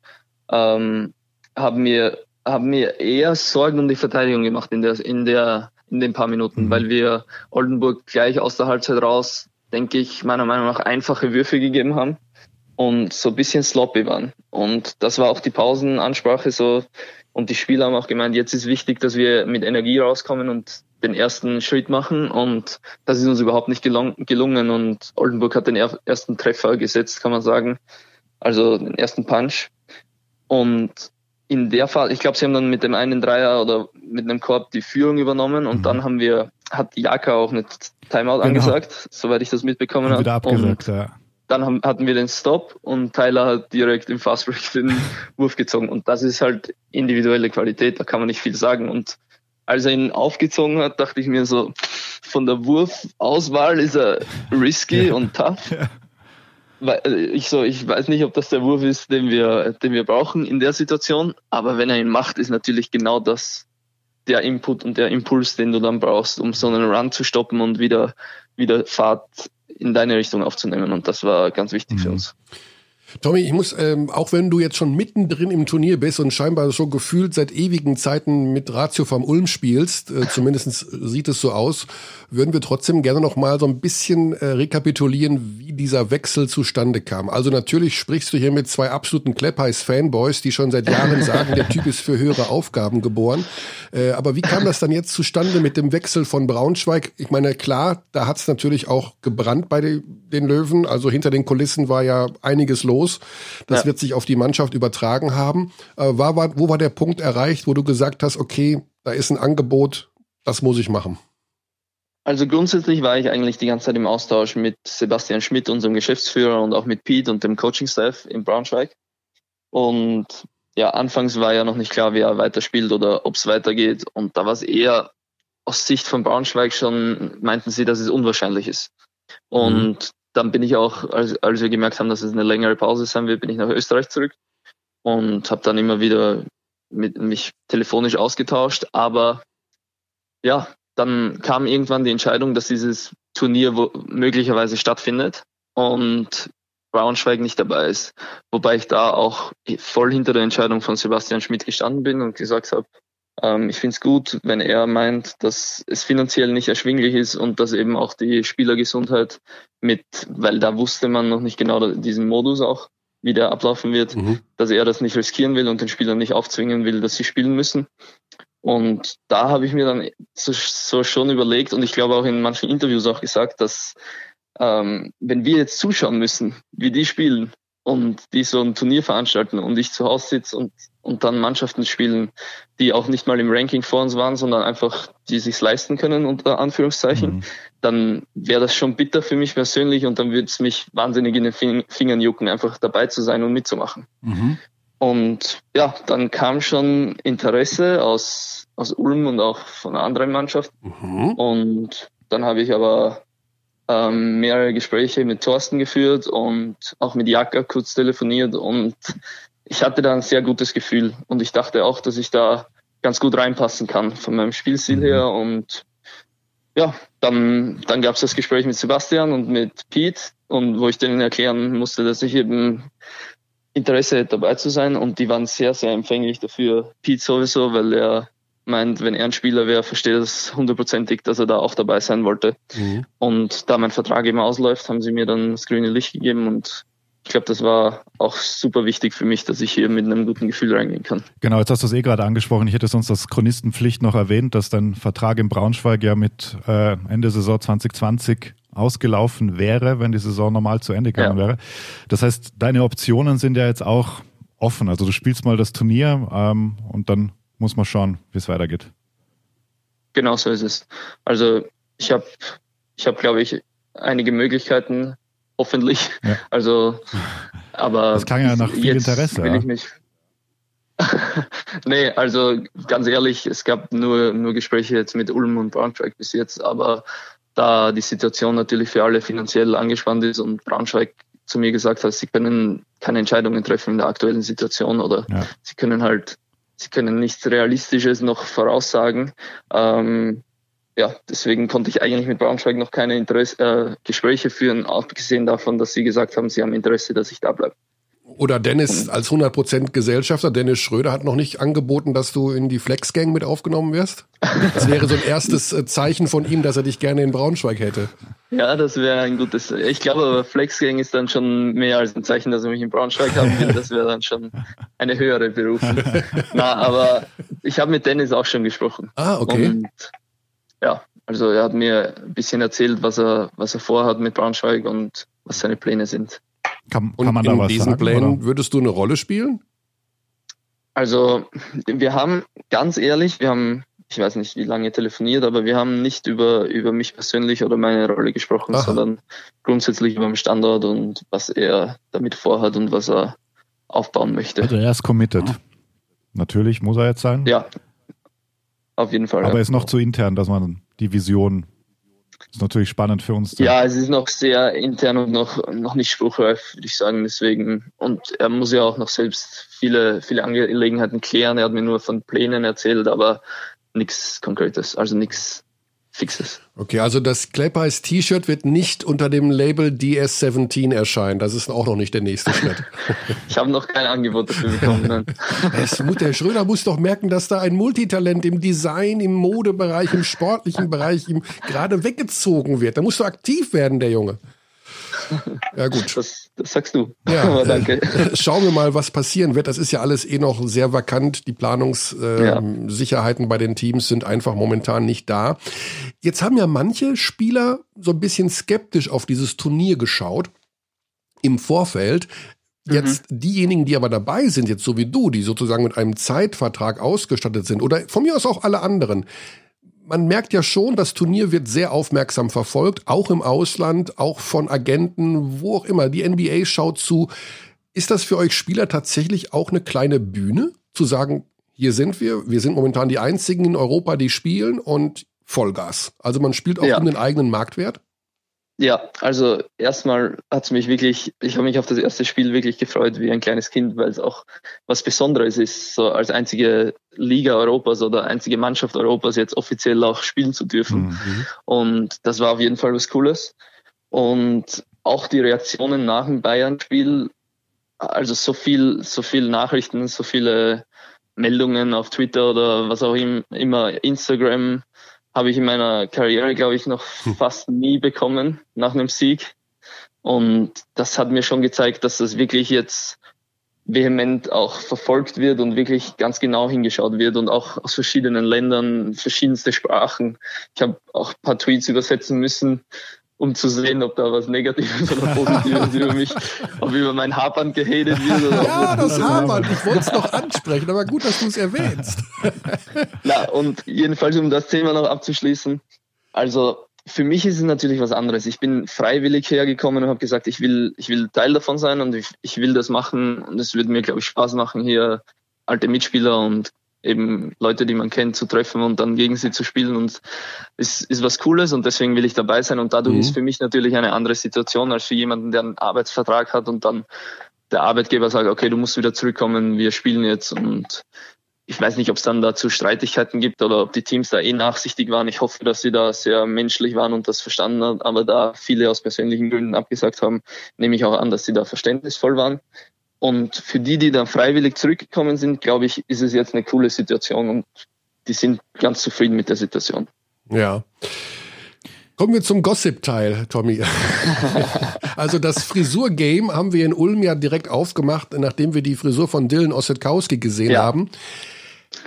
ähm, habe mir, hab mir eher Sorgen um die Verteidigung gemacht in der, in der, in den paar Minuten, mhm. weil wir Oldenburg gleich aus der Halbzeit raus, denke ich, meiner Meinung nach einfache Würfe gegeben haben und so ein bisschen sloppy waren. Und das war auch die Pausenansprache so. Und die Spieler haben auch gemeint, jetzt ist wichtig, dass wir mit Energie rauskommen und den ersten Schritt machen und das ist uns überhaupt nicht gelungen und Oldenburg hat den ersten Treffer gesetzt, kann man sagen, also den ersten Punch und in der Fall, ich glaube, sie haben dann mit dem einen Dreier oder mit einem Korb die Führung übernommen und mhm. dann haben wir, hat Jaka auch eine Timeout genau. angesagt, soweit ich das mitbekommen habe. Wieder abgesagt, ja. Dann haben, hatten wir den Stop und Tyler hat direkt im Fastbreak den Wurf gezogen und das ist halt individuelle Qualität, da kann man nicht viel sagen und als er ihn aufgezogen hat, dachte ich mir so, von der Wurfauswahl ist er risky ja. und tough. Ja. Äh, ich so, ich weiß nicht, ob das der Wurf ist, den wir, den wir brauchen in der Situation, aber wenn er ihn macht, ist natürlich genau das der Input und der Impuls, den du dann brauchst, um so einen Run zu stoppen und wieder, wieder Fahrt in deine Richtung aufzunehmen. Und das war ganz wichtig mhm. für uns. Tommy, ich muss, ähm, auch wenn du jetzt schon mittendrin im Turnier bist und scheinbar schon gefühlt seit ewigen Zeiten mit Ratio vom Ulm spielst, äh, zumindest sieht es so aus, würden wir trotzdem gerne noch mal so ein bisschen äh, rekapitulieren, wie dieser Wechsel zustande kam. Also natürlich sprichst du hier mit zwei absoluten Kleppheiß-Fanboys, die schon seit Jahren sagen, der Typ ist für höhere Aufgaben geboren. Äh, aber wie kam das dann jetzt zustande mit dem Wechsel von Braunschweig? Ich meine, klar, da hat es natürlich auch gebrannt bei den Löwen. Also hinter den Kulissen war ja einiges los los. Das ja. wird sich auf die Mannschaft übertragen haben. Äh, war, war, wo war der Punkt erreicht, wo du gesagt hast, okay, da ist ein Angebot, das muss ich machen? Also grundsätzlich war ich eigentlich die ganze Zeit im Austausch mit Sebastian Schmidt, unserem Geschäftsführer, und auch mit Pete und dem Coaching-Staff in Braunschweig. Und ja, anfangs war ja noch nicht klar, wer weiterspielt oder ob es weitergeht. Und da war es eher aus Sicht von Braunschweig schon, meinten sie, dass es unwahrscheinlich ist. Und mhm dann bin ich auch, als, als wir gemerkt haben, dass es eine längere Pause sein wird, bin ich nach Österreich zurück und habe dann immer wieder mit mich telefonisch ausgetauscht. Aber ja, dann kam irgendwann die Entscheidung, dass dieses Turnier wo möglicherweise stattfindet und Braunschweig nicht dabei ist. Wobei ich da auch voll hinter der Entscheidung von Sebastian Schmidt gestanden bin und gesagt habe, ähm, ich finde es gut, wenn er meint, dass es finanziell nicht erschwinglich ist und dass eben auch die Spielergesundheit mit, weil da wusste man noch nicht genau diesen Modus auch, wie der ablaufen wird, mhm. dass er das nicht riskieren will und den Spielern nicht aufzwingen will, dass sie spielen müssen. Und da habe ich mir dann so, so, schon überlegt und ich glaube auch in manchen Interviews auch gesagt, dass ähm, wenn wir jetzt zuschauen müssen, wie die spielen, und die so ein Turnier veranstalten und ich zu Hause sitze und, und dann Mannschaften spielen, die auch nicht mal im Ranking vor uns waren, sondern einfach, die sich leisten können, unter Anführungszeichen, mhm. dann wäre das schon bitter für mich persönlich und dann würde es mich wahnsinnig in den Fingern jucken, einfach dabei zu sein und mitzumachen. Mhm. Und ja, dann kam schon Interesse aus, aus Ulm und auch von einer anderen Mannschaft. Mhm. Und dann habe ich aber ähm, mehrere Gespräche mit Thorsten geführt und auch mit Jaka kurz telefoniert und ich hatte da ein sehr gutes Gefühl und ich dachte auch, dass ich da ganz gut reinpassen kann von meinem Spielstil mhm. her und ja, dann, dann gab es das Gespräch mit Sebastian und mit Pete und wo ich denen erklären musste, dass ich eben Interesse hätte dabei zu sein und die waren sehr, sehr empfänglich dafür. Pete sowieso, weil er meint, wenn er ein Spieler wäre, versteht es hundertprozentig, dass er da auch dabei sein wollte. Mhm. Und da mein Vertrag eben ausläuft, haben sie mir dann das grüne Licht gegeben und ich glaube, das war auch super wichtig für mich, dass ich hier mit einem guten Gefühl reingehen kann. Genau, jetzt hast du es eh gerade angesprochen. Ich hätte sonst das Chronistenpflicht noch erwähnt, dass dein Vertrag in Braunschweig ja mit äh, Ende Saison 2020 ausgelaufen wäre, wenn die Saison normal zu Ende gegangen ja. wäre. Das heißt, deine Optionen sind ja jetzt auch offen. Also du spielst mal das Turnier ähm, und dann muss man schauen, wie es weitergeht. Genau so ist es. Also ich habe, ich habe, glaube ich, einige Möglichkeiten, hoffentlich. Ja. Also, aber das klang ja nach viel Interesse. Will ja. ich mich nee, also ganz ehrlich, es gab nur, nur Gespräche jetzt mit Ulm und Braunschweig bis jetzt, aber da die Situation natürlich für alle finanziell angespannt ist und Braunschweig zu mir gesagt hat, sie können keine Entscheidungen treffen in der aktuellen Situation oder ja. sie können halt sie können nichts Realistisches noch voraussagen. Ähm, ja, deswegen konnte ich eigentlich mit Braunschweig noch keine Interesse, äh, Gespräche führen, abgesehen davon, dass sie gesagt haben, sie haben Interesse, dass ich da bleibe. Oder Dennis als 100% Gesellschafter, Dennis Schröder hat noch nicht angeboten, dass du in die Flex-Gang mit aufgenommen wirst? Das wäre so ein erstes äh, Zeichen von ihm, dass er dich gerne in Braunschweig hätte. Ja, das wäre ein gutes. Ich glaube, Flex-Gang ist dann schon mehr als ein Zeichen, dass er mich in Braunschweig haben will. Das wäre dann schon eine höhere Berufung. Na, aber ich habe mit Dennis auch schon gesprochen. Ah, okay. Und ja, also er hat mir ein bisschen erzählt, was er, was er vorhat mit Braunschweig und was seine Pläne sind. Kann, kann man da was diesen sagen, Plänen oder? würdest du eine Rolle spielen? Also wir haben, ganz ehrlich, wir haben, ich weiß nicht, wie lange telefoniert, aber wir haben nicht über, über mich persönlich oder meine Rolle gesprochen, Aha. sondern grundsätzlich über den Standort und was er damit vorhat und was er aufbauen möchte. Also er ist committed. Natürlich muss er jetzt sein. Ja, auf jeden Fall. Aber ja. ist noch zu intern, dass man die Vision ist natürlich spannend für uns. Ja, es ist noch sehr intern und noch, noch nicht spruchreif, würde ich sagen. Deswegen, und er muss ja auch noch selbst viele, viele Angelegenheiten klären. Er hat mir nur von Plänen erzählt, aber nichts Konkretes, also nichts Fixes. Okay, also das Clapeyes T-Shirt wird nicht unter dem Label DS17 erscheinen. Das ist auch noch nicht der nächste Schritt. ich habe noch kein Angebot dafür bekommen. Der Schröder muss doch merken, dass da ein Multitalent im Design, im Modebereich, im sportlichen Bereich ihm gerade weggezogen wird. Da musst du aktiv werden, der Junge. Ja, gut. Das, das sagst du. Ja, Aber danke. Äh, schauen wir mal, was passieren wird. Das ist ja alles eh noch sehr vakant. Die Planungssicherheiten äh, ja. bei den Teams sind einfach momentan nicht da. Jetzt haben ja manche Spieler so ein bisschen skeptisch auf dieses Turnier geschaut im Vorfeld. Jetzt mhm. diejenigen, die aber dabei sind, jetzt so wie du, die sozusagen mit einem Zeitvertrag ausgestattet sind, oder von mir aus auch alle anderen, man merkt ja schon, das Turnier wird sehr aufmerksam verfolgt, auch im Ausland, auch von Agenten, wo auch immer. Die NBA schaut zu. Ist das für euch Spieler tatsächlich auch eine kleine Bühne, zu sagen, hier sind wir, wir sind momentan die einzigen in Europa, die spielen und Vollgas. Also man spielt auch ja. in den eigenen Marktwert? Ja, also erstmal hat es mich wirklich, ich habe mich auf das erste Spiel wirklich gefreut wie ein kleines Kind, weil es auch was Besonderes ist, so als einzige Liga Europas oder einzige Mannschaft Europas jetzt offiziell auch spielen zu dürfen. Mhm. Und das war auf jeden Fall was Cooles. Und auch die Reaktionen nach dem Bayern-Spiel, also so viel, so viel Nachrichten, so viele Meldungen auf Twitter oder was auch immer, Instagram, habe ich in meiner Karriere, glaube ich, noch hm. fast nie bekommen nach einem Sieg. Und das hat mir schon gezeigt, dass das wirklich jetzt vehement auch verfolgt wird und wirklich ganz genau hingeschaut wird und auch aus verschiedenen Ländern, verschiedenste Sprachen. Ich habe auch ein paar Tweets übersetzen müssen, um zu sehen, ob da was Negatives oder Positives über mich, ob über mein Haarband gehatet wird. Oder ja, das Haarband, ich wollte es noch ansprechen, aber gut, dass du es erwähnst. Na, und jedenfalls, um das Thema noch abzuschließen, also für mich ist es natürlich was anderes. Ich bin freiwillig hergekommen und habe gesagt, ich will, ich will Teil davon sein und ich, ich will das machen und es würde mir, glaube ich, Spaß machen, hier alte Mitspieler und eben Leute, die man kennt, zu treffen und dann gegen sie zu spielen und es ist was Cooles und deswegen will ich dabei sein und dadurch mhm. ist für mich natürlich eine andere Situation als für jemanden, der einen Arbeitsvertrag hat und dann der Arbeitgeber sagt, okay, du musst wieder zurückkommen, wir spielen jetzt und ich weiß nicht, ob es dann dazu Streitigkeiten gibt oder ob die Teams da eh nachsichtig waren. Ich hoffe, dass sie da sehr menschlich waren und das verstanden haben. Aber da viele aus persönlichen Gründen abgesagt haben, nehme ich auch an, dass sie da verständnisvoll waren. Und für die, die dann freiwillig zurückgekommen sind, glaube ich, ist es jetzt eine coole Situation und die sind ganz zufrieden mit der Situation. Ja. Kommen wir zum Gossip-Teil, Tommy. also das Frisur-Game haben wir in Ulm ja direkt aufgemacht, nachdem wir die Frisur von Dylan Ossetkowski gesehen ja. haben.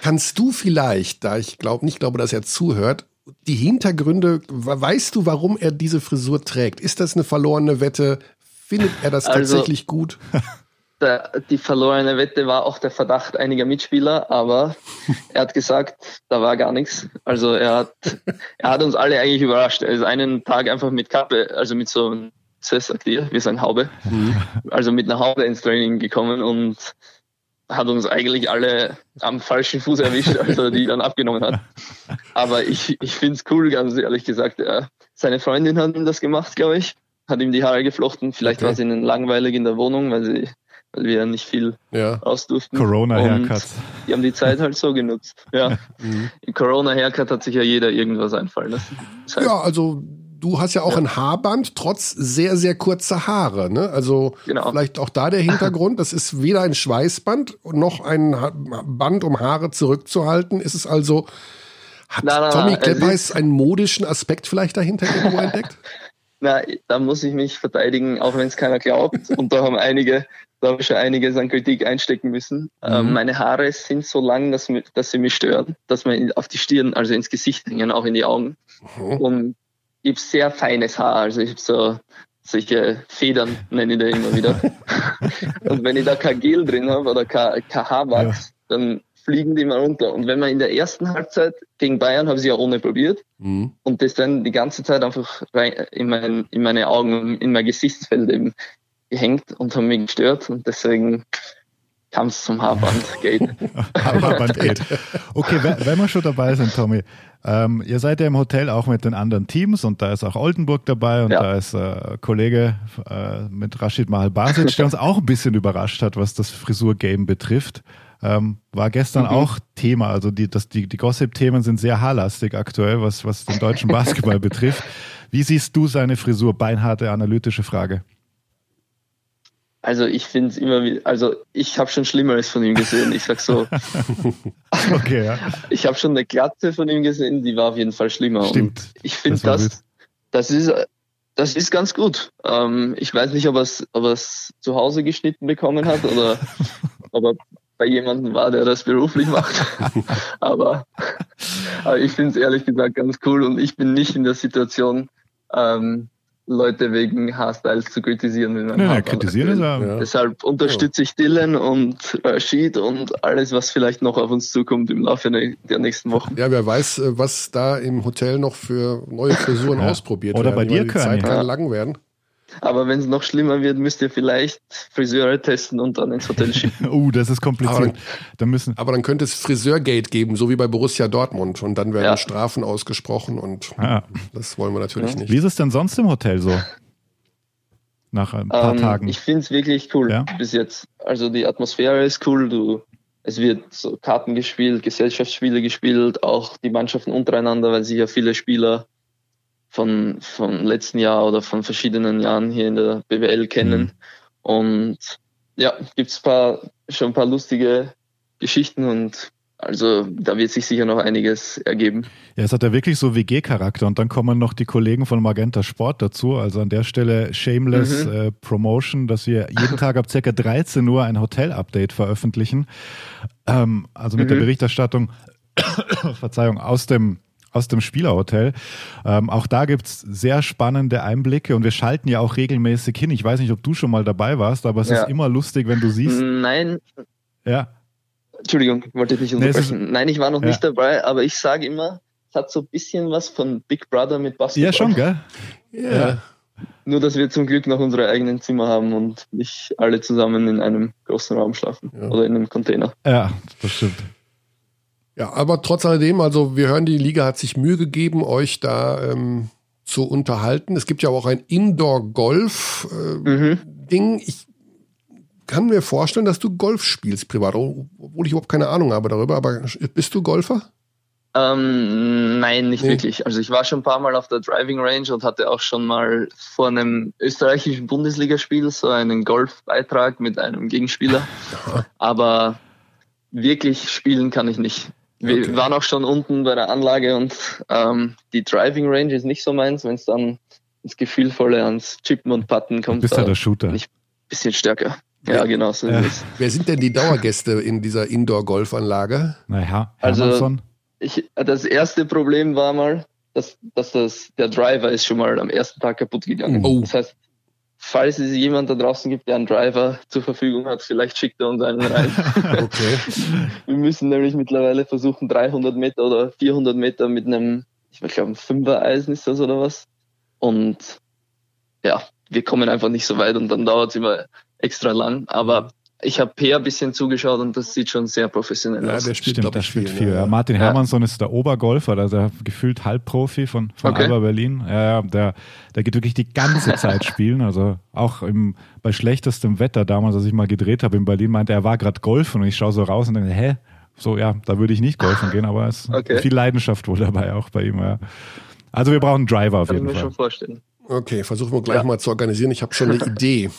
Kannst du vielleicht, da ich glaube nicht glaube, dass er zuhört, die Hintergründe, weißt du, warum er diese Frisur trägt? Ist das eine verlorene Wette? Findet er das also, tatsächlich gut? Der, die verlorene Wette war auch der Verdacht einiger Mitspieler, aber er hat gesagt, da war gar nichts. Also er hat, er hat uns alle eigentlich überrascht. Er ist einen Tag einfach mit Kappe, also mit so einem sagt ihr, wir sagen Haube, mhm. also mit einer Haube ins Training gekommen und hat uns eigentlich alle am falschen Fuß erwischt, als er die dann abgenommen hat. Aber ich, ich finde es cool, ganz ehrlich gesagt. Seine Freundin hat ihm das gemacht, glaube ich. Hat ihm die Haare geflochten. Vielleicht okay. war es ihnen langweilig in der Wohnung, weil, sie, weil wir ja nicht viel ja. durften. Corona-Haircut. Die haben die Zeit halt so genutzt. Ja. Mhm. Im Corona-Haircut hat sich ja jeder irgendwas einfallen lassen. Das heißt, ja, also du hast ja auch ja. ein Haarband, trotz sehr, sehr kurzer Haare. Ne? Also genau. vielleicht auch da der Hintergrund. Das ist weder ein Schweißband noch ein Band, um Haare zurückzuhalten. Ist es also, hat na, na, Tommy Kleppeis einen modischen Aspekt vielleicht dahinter irgendwo entdeckt? Na, da muss ich mich verteidigen, auch wenn es keiner glaubt. Und da haben einige, da habe ich schon einiges an Kritik einstecken müssen. Mhm. Ähm, meine Haare sind so lang, dass, dass sie mich stören, dass man auf die Stirn, also ins Gesicht hängen, auch in die Augen. Mhm. Und ich habe sehr feines Haar, also ich habe so solche Federn, nenne ich da immer wieder. und wenn ich da kein Gel drin habe oder kein, kein Haarwachs, ja. dann fliegen die mal runter. Und wenn man in der ersten Halbzeit gegen Bayern habe ich ja ohne probiert mhm. und das dann die ganze Zeit einfach rein in, mein, in meine Augen, in mein Gesichtsfeld eben gehängt und haben mich gestört und deswegen kam es zum Haarband-Gate. Haarband-Gate. Okay, wenn wir schon dabei sind, Tommy, ähm, ihr seid ja im Hotel auch mit den anderen Teams und da ist auch Oldenburg dabei und ja. da ist äh, Kollege äh, mit Rashid Mahal Basic, der uns auch ein bisschen überrascht hat, was das Frisur-Game betrifft. Ähm, war gestern mhm. auch Thema. Also die, das, die, die Gossip-Themen sind sehr haarlastig aktuell, was, was den deutschen Basketball betrifft. Wie siehst du seine Frisur? Beinharte analytische Frage. Also ich finde es immer wieder, also ich habe schon Schlimmeres von ihm gesehen. Ich sag so. okay, ja. Ich habe schon eine Glatze von ihm gesehen, die war auf jeden Fall schlimmer. Stimmt. Und ich finde das, das, das, ist, das ist ganz gut. Ähm, ich weiß nicht, ob er es ob er's zu Hause geschnitten bekommen hat oder ob er bei jemandem war, der das beruflich macht. aber, aber ich finde es ehrlich gesagt ganz cool und ich bin nicht in der Situation, ähm, Leute wegen Haarstyles zu kritisieren. Mit ja, kritisieren ist ja. Deshalb unterstütze ich Dylan und Rashid und alles, was vielleicht noch auf uns zukommt im Laufe der nächsten Wochen. Ja, wer weiß, äh, was da im Hotel noch für neue Frisuren ausprobiert Oder werden. Oder bei dir, Körny. Zeit ja. lang werden. Aber wenn es noch schlimmer wird, müsst ihr vielleicht Friseure testen und dann ins Hotel schicken. uh, das ist kompliziert. Aber dann, dann, müssen aber dann könnte es Friseurgate geben, so wie bei Borussia Dortmund. Und dann werden ja. Strafen ausgesprochen und ja. das wollen wir natürlich ja. nicht. Wie ist es denn sonst im Hotel so? Nach ein paar ähm, Tagen. Ich finde es wirklich cool bis jetzt. Also die Atmosphäre ist cool. Du, es wird so Karten gespielt, Gesellschaftsspiele gespielt, auch die Mannschaften untereinander, weil sich ja viele Spieler von, von letzten Jahr oder von verschiedenen Jahren hier in der BWL kennen. Mhm. Und ja, gibt's paar, schon ein paar lustige Geschichten und Also da wird sich sicher noch einiges ergeben. Ja, es hat ja wirklich so WG-Charakter und dann kommen noch die Kollegen von Magenta Sport dazu. Also an der Stelle Shameless mhm. äh, Promotion, dass wir jeden Tag ab circa 13 Uhr ein Hotel-Update veröffentlichen. Ähm, also mit mhm. der Berichterstattung, Verzeihung, aus dem aus dem Spielerhotel. Ähm, auch da gibt's sehr spannende Einblicke und wir schalten ja auch regelmäßig hin. Ich weiß nicht, ob du schon mal dabei warst, aber es ja. ist immer lustig, wenn du siehst. Nein. Ja. Entschuldigung, wollte ich nicht unterbrechen. Nee, Nein, ich war noch ja. nicht dabei, aber ich sage immer, es hat so ein bisschen was von Big Brother mit Basketball. Ja, schon, gell? Ja. ja. Nur, dass wir zum Glück noch unsere eigenen Zimmer haben und nicht alle zusammen in einem großen Raum schlafen ja. oder in einem Container. Ja, das stimmt. Ja, aber trotz alledem, also wir hören, die Liga hat sich Mühe gegeben, euch da ähm, zu unterhalten. Es gibt ja auch ein Indoor-Golf-Ding. Äh, mhm. Ich kann mir vorstellen, dass du Golf spielst privat, obwohl ich überhaupt keine Ahnung habe darüber. Aber bist du Golfer? Ähm, nein, nicht nee. wirklich. Also ich war schon ein paar Mal auf der Driving Range und hatte auch schon mal vor einem österreichischen Bundesligaspiel so einen Golfbeitrag mit einem Gegenspieler. Aber wirklich spielen kann ich nicht. Wir okay. waren auch schon unten bei der Anlage und ähm, die Driving Range ist nicht so meins, wenn es dann ins Gefühlvolle ans Chippen und Putten kommt. Du bist ja der Shooter. Ein bisschen stärker. Ja, genau so ja. Wer sind denn die Dauergäste in dieser Indoor-Golfanlage? Naja, also ich, das erste Problem war mal, dass, dass das, der Driver ist schon mal am ersten Tag kaputt gegangen. Oh. Das heißt, falls es jemand da draußen gibt, der einen Driver zur Verfügung hat, vielleicht schickt er uns einen rein. okay. Wir müssen nämlich mittlerweile versuchen, 300 Meter oder 400 Meter mit einem, ich glaube, ein Fünfer-Eisen ist das oder was. Und ja, wir kommen einfach nicht so weit und dann dauert es immer extra lang. Aber ich habe Peer ein bisschen zugeschaut und das sieht schon sehr professionell ja, aus. Der spielt, Stimmt, der spielt viel. Ja. Martin Hermannsson ist der Obergolfer, der, der gefühlt Halbprofi von, von okay. Alba Berlin. Ja, der, der geht wirklich die ganze Zeit spielen. Also auch im, bei schlechtestem Wetter damals, als ich mal gedreht habe in Berlin, meinte er, er war gerade golfen und ich schaue so raus und denke, hä? So, ja, da würde ich nicht golfen gehen, aber es okay. ist viel Leidenschaft wohl dabei auch bei ihm. Ja. Also wir brauchen einen Driver auf Kann jeden Fall. Kann ich mir schon vorstellen. Okay, versuchen wir gleich ja. mal zu organisieren. Ich habe schon eine Idee.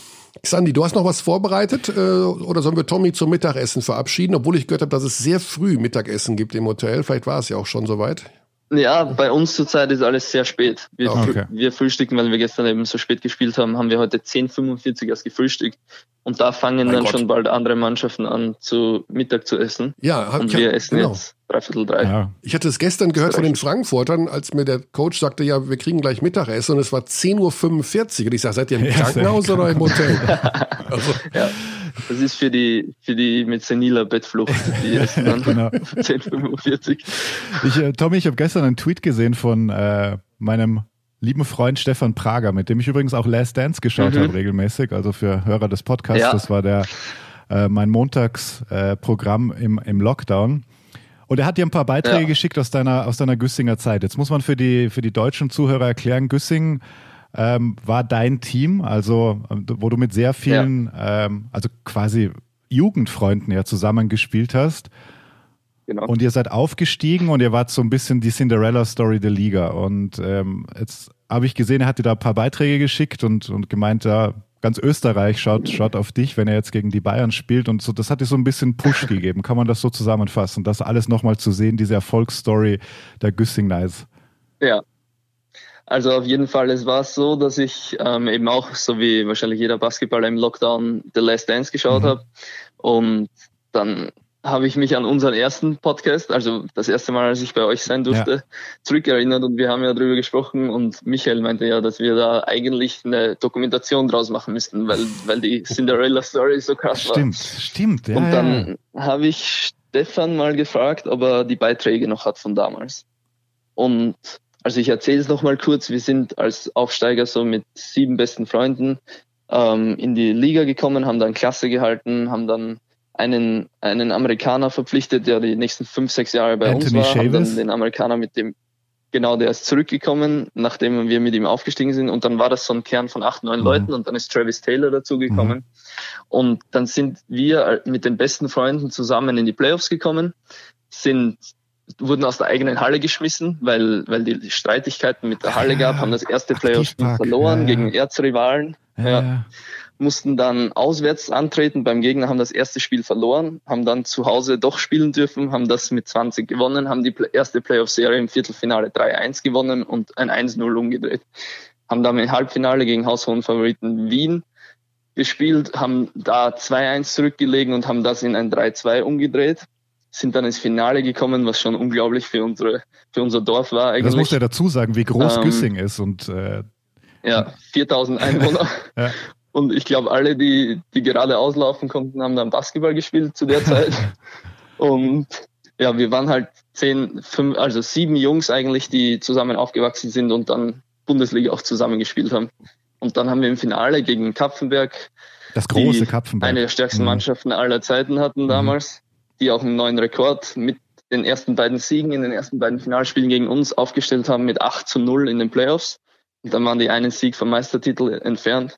Xandi, du hast noch was vorbereitet äh, oder sollen wir Tommy zum Mittagessen verabschieden? Obwohl ich gehört habe, dass es sehr früh Mittagessen gibt im Hotel. Vielleicht war es ja auch schon soweit. Ja, bei uns zurzeit ist alles sehr spät. Wir, okay. wir frühstücken, weil wir gestern eben so spät gespielt haben, haben wir heute 10.45 erst gefrühstückt. Und da fangen mein dann Gott. schon bald andere Mannschaften an, zu Mittag zu essen. Ja, hab, und wir essen genau. jetzt dreiviertel drei. Ja. Ich hatte es gestern gehört von den Frankfurtern, als mir der Coach sagte, ja, wir kriegen gleich Mittagessen und es war 10.45 Uhr. Und ich sage, seid ihr im Krankenhaus oder im Hotel? also. Ja, das ist für die, für die mit seniler Bettflucht, die essen dann genau. 10.45 ich, äh, Tommy, ich habe gestern einen Tweet gesehen von äh, meinem lieben Freund Stefan Prager, mit dem ich übrigens auch Last Dance geschaut mhm. habe regelmäßig, also für Hörer des Podcasts. Ja. Das war der äh, mein Montagsprogramm äh, im, im Lockdown. Und er hat dir ein paar Beiträge ja. geschickt aus deiner, aus deiner Güssinger Zeit. Jetzt muss man für die, für die deutschen Zuhörer erklären, Güssing ähm, war dein Team, also wo du mit sehr vielen, ja. ähm, also quasi Jugendfreunden ja zusammengespielt hast. Genau. Und ihr seid aufgestiegen und ihr wart so ein bisschen die Cinderella-Story der Liga. Und ähm, jetzt habe ich gesehen, er hat dir da ein paar Beiträge geschickt und, und gemeint, ja, ganz Österreich schaut, schaut auf dich, wenn er jetzt gegen die Bayern spielt. Und so, das hat dir so ein bisschen Push gegeben. Kann man das so zusammenfassen? Das alles nochmal zu sehen, diese Erfolgsstory der Güssing Knights. Ja. Also auf jeden Fall, es war so, dass ich ähm, eben auch, so wie wahrscheinlich jeder Basketballer im Lockdown, The Last Dance geschaut mhm. habe. Und dann habe ich mich an unseren ersten Podcast, also das erste Mal, als ich bei euch sein durfte, ja. zurückerinnert und wir haben ja darüber gesprochen und Michael meinte ja, dass wir da eigentlich eine Dokumentation draus machen müssten, weil, weil die Cinderella Story so krass stimmt, war. Stimmt, stimmt. Ja, und dann ja. habe ich Stefan mal gefragt, ob er die Beiträge noch hat von damals. Und also ich erzähle es nochmal kurz, wir sind als Aufsteiger so mit sieben besten Freunden ähm, in die Liga gekommen, haben dann Klasse gehalten, haben dann einen, einen Amerikaner verpflichtet, der die nächsten fünf, sechs Jahre bei Anthony uns war. Haben dann den Amerikaner mit dem, genau, der ist zurückgekommen, nachdem wir mit ihm aufgestiegen sind. Und dann war das so ein Kern von acht, neun mhm. Leuten und dann ist Travis Taylor dazugekommen. Mhm. Und dann sind wir mit den besten Freunden zusammen in die Playoffs gekommen, sind wurden aus der eigenen Halle geschmissen, weil, weil die Streitigkeiten mit der Halle gab, haben das erste Playoff verloren ja, ja. gegen Erzrivalen. Ja. mussten dann auswärts antreten beim Gegner, haben das erste Spiel verloren, haben dann zu Hause doch spielen dürfen, haben das mit 20 gewonnen, haben die erste Playoff-Serie im Viertelfinale 3-1 gewonnen und ein 1-0 umgedreht. Haben dann im Halbfinale gegen haushohen Favoriten Wien gespielt, haben da 2-1 zurückgelegen und haben das in ein 3-2 umgedreht sind dann ins Finale gekommen, was schon unglaublich für unsere für unser Dorf war. Eigentlich. Das muss ja dazu sagen, wie groß ähm, Güssing ist und äh, ja 4000 Einwohner. ja. Und ich glaube, alle, die, die gerade auslaufen konnten, haben dann Basketball gespielt zu der Zeit. und ja, wir waren halt zehn, fünf, also sieben Jungs eigentlich, die zusammen aufgewachsen sind und dann Bundesliga auch zusammen gespielt haben. Und dann haben wir im Finale gegen Kapfenberg, das große Kapfenberg, eine der stärksten mhm. Mannschaften aller Zeiten hatten mhm. damals. Die auch einen neuen Rekord mit den ersten beiden Siegen in den ersten beiden Finalspielen gegen uns aufgestellt haben mit 8 zu 0 in den Playoffs. Und dann waren die einen Sieg vom Meistertitel entfernt.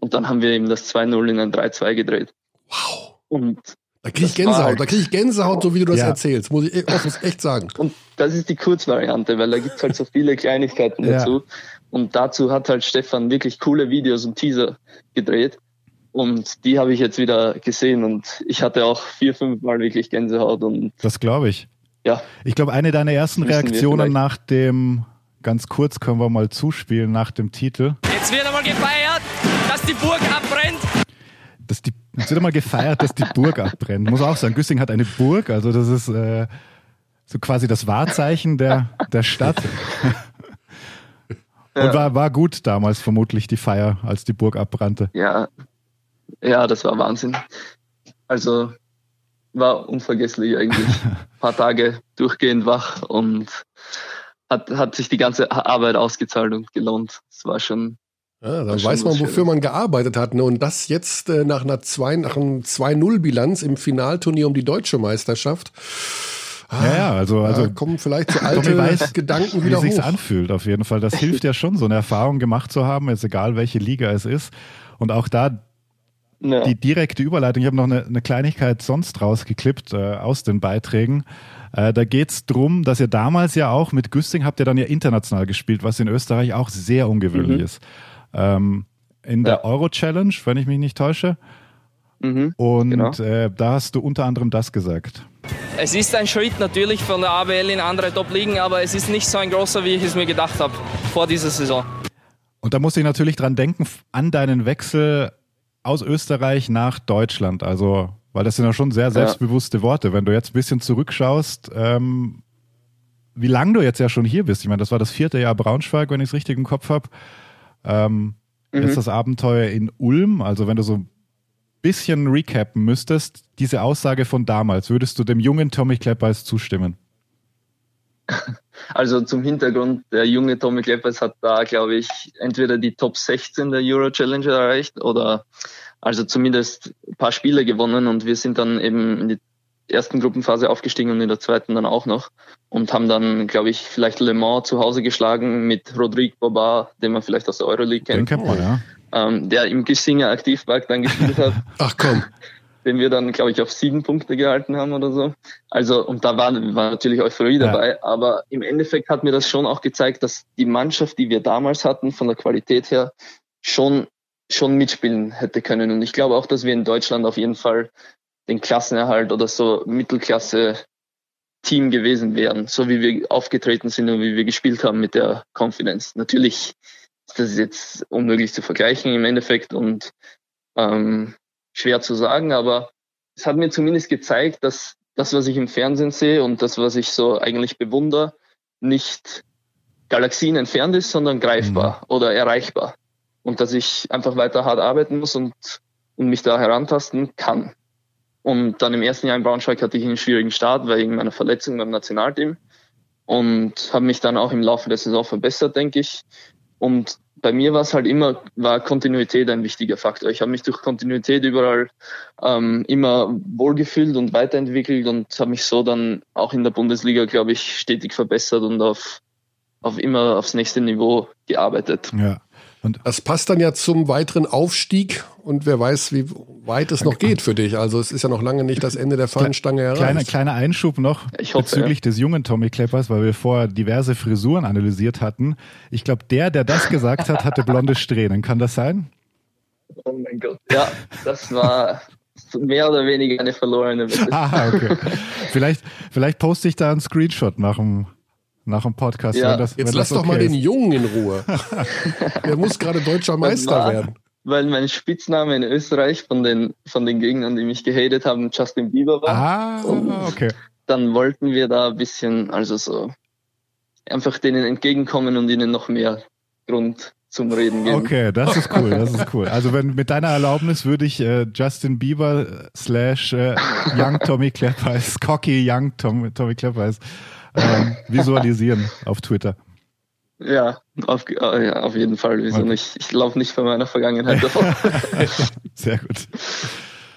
Und dann haben wir eben das 2-0 in ein 3-2 gedreht. Wow. Und da kriege ich Gänsehaut, halt da kriege ich Gänsehaut, so wie du das ja. erzählst, muss ich e- echt sagen. Und das ist die Kurzvariante, weil da gibt es halt so viele Kleinigkeiten ja. dazu. Und dazu hat halt Stefan wirklich coole Videos und Teaser gedreht. Und die habe ich jetzt wieder gesehen und ich hatte auch vier, fünf Mal wirklich Gänsehaut. Und das glaube ich. Ja. Ich glaube, eine deiner ersten Reaktionen nach dem, ganz kurz können wir mal zuspielen, nach dem Titel. Jetzt wird einmal gefeiert, dass die Burg abbrennt. Dass die, jetzt wird einmal gefeiert, dass die Burg abbrennt. Muss auch sagen, Güssing hat eine Burg, also das ist äh, so quasi das Wahrzeichen der, der Stadt. Und war, war gut damals vermutlich die Feier, als die Burg abbrannte. Ja, ja, das war Wahnsinn. Also war unvergesslich eigentlich. Ein paar Tage durchgehend wach und hat, hat sich die ganze Arbeit ausgezahlt und gelohnt. Es war schon. Ja, dann weiß man, wofür man gearbeitet hat. Ne? Und das jetzt äh, nach einer 2, nach einem 2-0-Bilanz im Finalturnier um die deutsche Meisterschaft. Ah, ja, ja, also, also ja, kommen vielleicht so alte weiß, Gedanken wieder wie hoch. Wie anfühlt auf jeden Fall. Das hilft ja schon, so eine Erfahrung gemacht zu haben, jetzt egal welche Liga es ist. Und auch da ja. die direkte Überleitung. Ich habe noch eine, eine Kleinigkeit sonst rausgeklippt äh, aus den Beiträgen. Äh, da geht's drum, dass ihr damals ja auch mit Güsting habt ihr dann ja international gespielt, was in Österreich auch sehr ungewöhnlich mhm. ist. Ähm, in der Euro Challenge, wenn ich mich nicht täusche. Mhm, und genau. äh, da hast du unter anderem das gesagt. Es ist ein Schritt natürlich von der ABL in andere Top-Ligen, aber es ist nicht so ein großer, wie ich es mir gedacht habe vor dieser Saison. Und da muss ich natürlich dran denken, an deinen Wechsel aus Österreich nach Deutschland. Also, weil das sind ja schon sehr selbstbewusste ja. Worte. Wenn du jetzt ein bisschen zurückschaust, ähm, wie lange du jetzt ja schon hier bist. Ich meine, das war das vierte Jahr Braunschweig, wenn ich es richtig im Kopf habe. Ähm, mhm. Jetzt das Abenteuer in Ulm. Also, wenn du so ein bisschen recappen müsstest, diese Aussage von damals, würdest du dem jungen Tommy Kleppers zustimmen? Also zum Hintergrund, der junge Tommy Kleppers hat da, glaube ich, entweder die Top 16 der Euro Challenger erreicht oder also zumindest ein paar Spiele gewonnen und wir sind dann eben in die ersten Gruppenphase aufgestiegen und in der zweiten dann auch noch und haben dann, glaube ich, vielleicht Le Mans zu Hause geschlagen mit Rodrigue Boba, den man vielleicht aus der Euroleague kennt. Den kennt man, ja. Ähm, der im Gissinger Aktivpark dann gespielt hat. Ach komm den wir dann, glaube ich, auf sieben Punkte gehalten haben oder so. Also, und da war, war natürlich Euphorie dabei, ja. aber im Endeffekt hat mir das schon auch gezeigt, dass die Mannschaft, die wir damals hatten, von der Qualität her, schon, schon mitspielen hätte können. Und ich glaube auch, dass wir in Deutschland auf jeden Fall den Klassenerhalt oder so Mittelklasse Team gewesen wären, so wie wir aufgetreten sind und wie wir gespielt haben mit der Confidence. Natürlich ist das jetzt unmöglich zu vergleichen im Endeffekt und ähm, schwer zu sagen, aber es hat mir zumindest gezeigt, dass das, was ich im Fernsehen sehe und das, was ich so eigentlich bewundere, nicht Galaxien entfernt ist, sondern greifbar mhm. oder erreichbar. Und dass ich einfach weiter hart arbeiten muss und, und mich da herantasten kann. Und dann im ersten Jahr in Braunschweig hatte ich einen schwierigen Start wegen meiner Verletzung beim Nationalteam und habe mich dann auch im Laufe der Saison verbessert, denke ich. Und bei mir war es halt immer, war Kontinuität ein wichtiger Faktor. Ich habe mich durch Kontinuität überall ähm, immer wohlgefühlt und weiterentwickelt und habe mich so dann auch in der Bundesliga, glaube ich, stetig verbessert und auf, auf immer aufs nächste Niveau gearbeitet. Ja. Und das passt dann ja zum weiteren Aufstieg und wer weiß, wie weit es noch geht für dich. Also es ist ja noch lange nicht das Ende der Fahnenstange erreicht. Kleiner, kleiner Einschub noch hoffe, bezüglich ja. des jungen Tommy Kleppers, weil wir vorher diverse Frisuren analysiert hatten. Ich glaube, der, der das gesagt hat, hatte blonde Strähnen. Kann das sein? Oh mein Gott. Ja, das war mehr oder weniger eine verlorene Wette. Ah, okay. vielleicht, vielleicht poste ich da einen Screenshot nach dem, nach dem Podcast. Ja. Das, Jetzt lass doch okay mal ist. den Jungen in Ruhe. Der muss gerade deutscher Meister war, werden. Weil mein Spitzname in Österreich von den, von den Gegnern, die mich gehatet haben, Justin Bieber war. Ah, Und okay. Dann wollten wir da ein bisschen, also so, einfach denen entgegenkommen und ihnen noch mehr Grund zum Reden geben. Okay, das ist cool, das ist cool. Also wenn mit deiner Erlaubnis würde ich äh, Justin Bieber slash äh, Young Tommy Kleppeis, Cocky Young Tom, Tommy Kleppeis ähm, visualisieren auf Twitter. Ja, auf, äh, ja, auf jeden Fall. Wieso okay. nicht? Ich laufe nicht von meiner Vergangenheit davon. Sehr gut.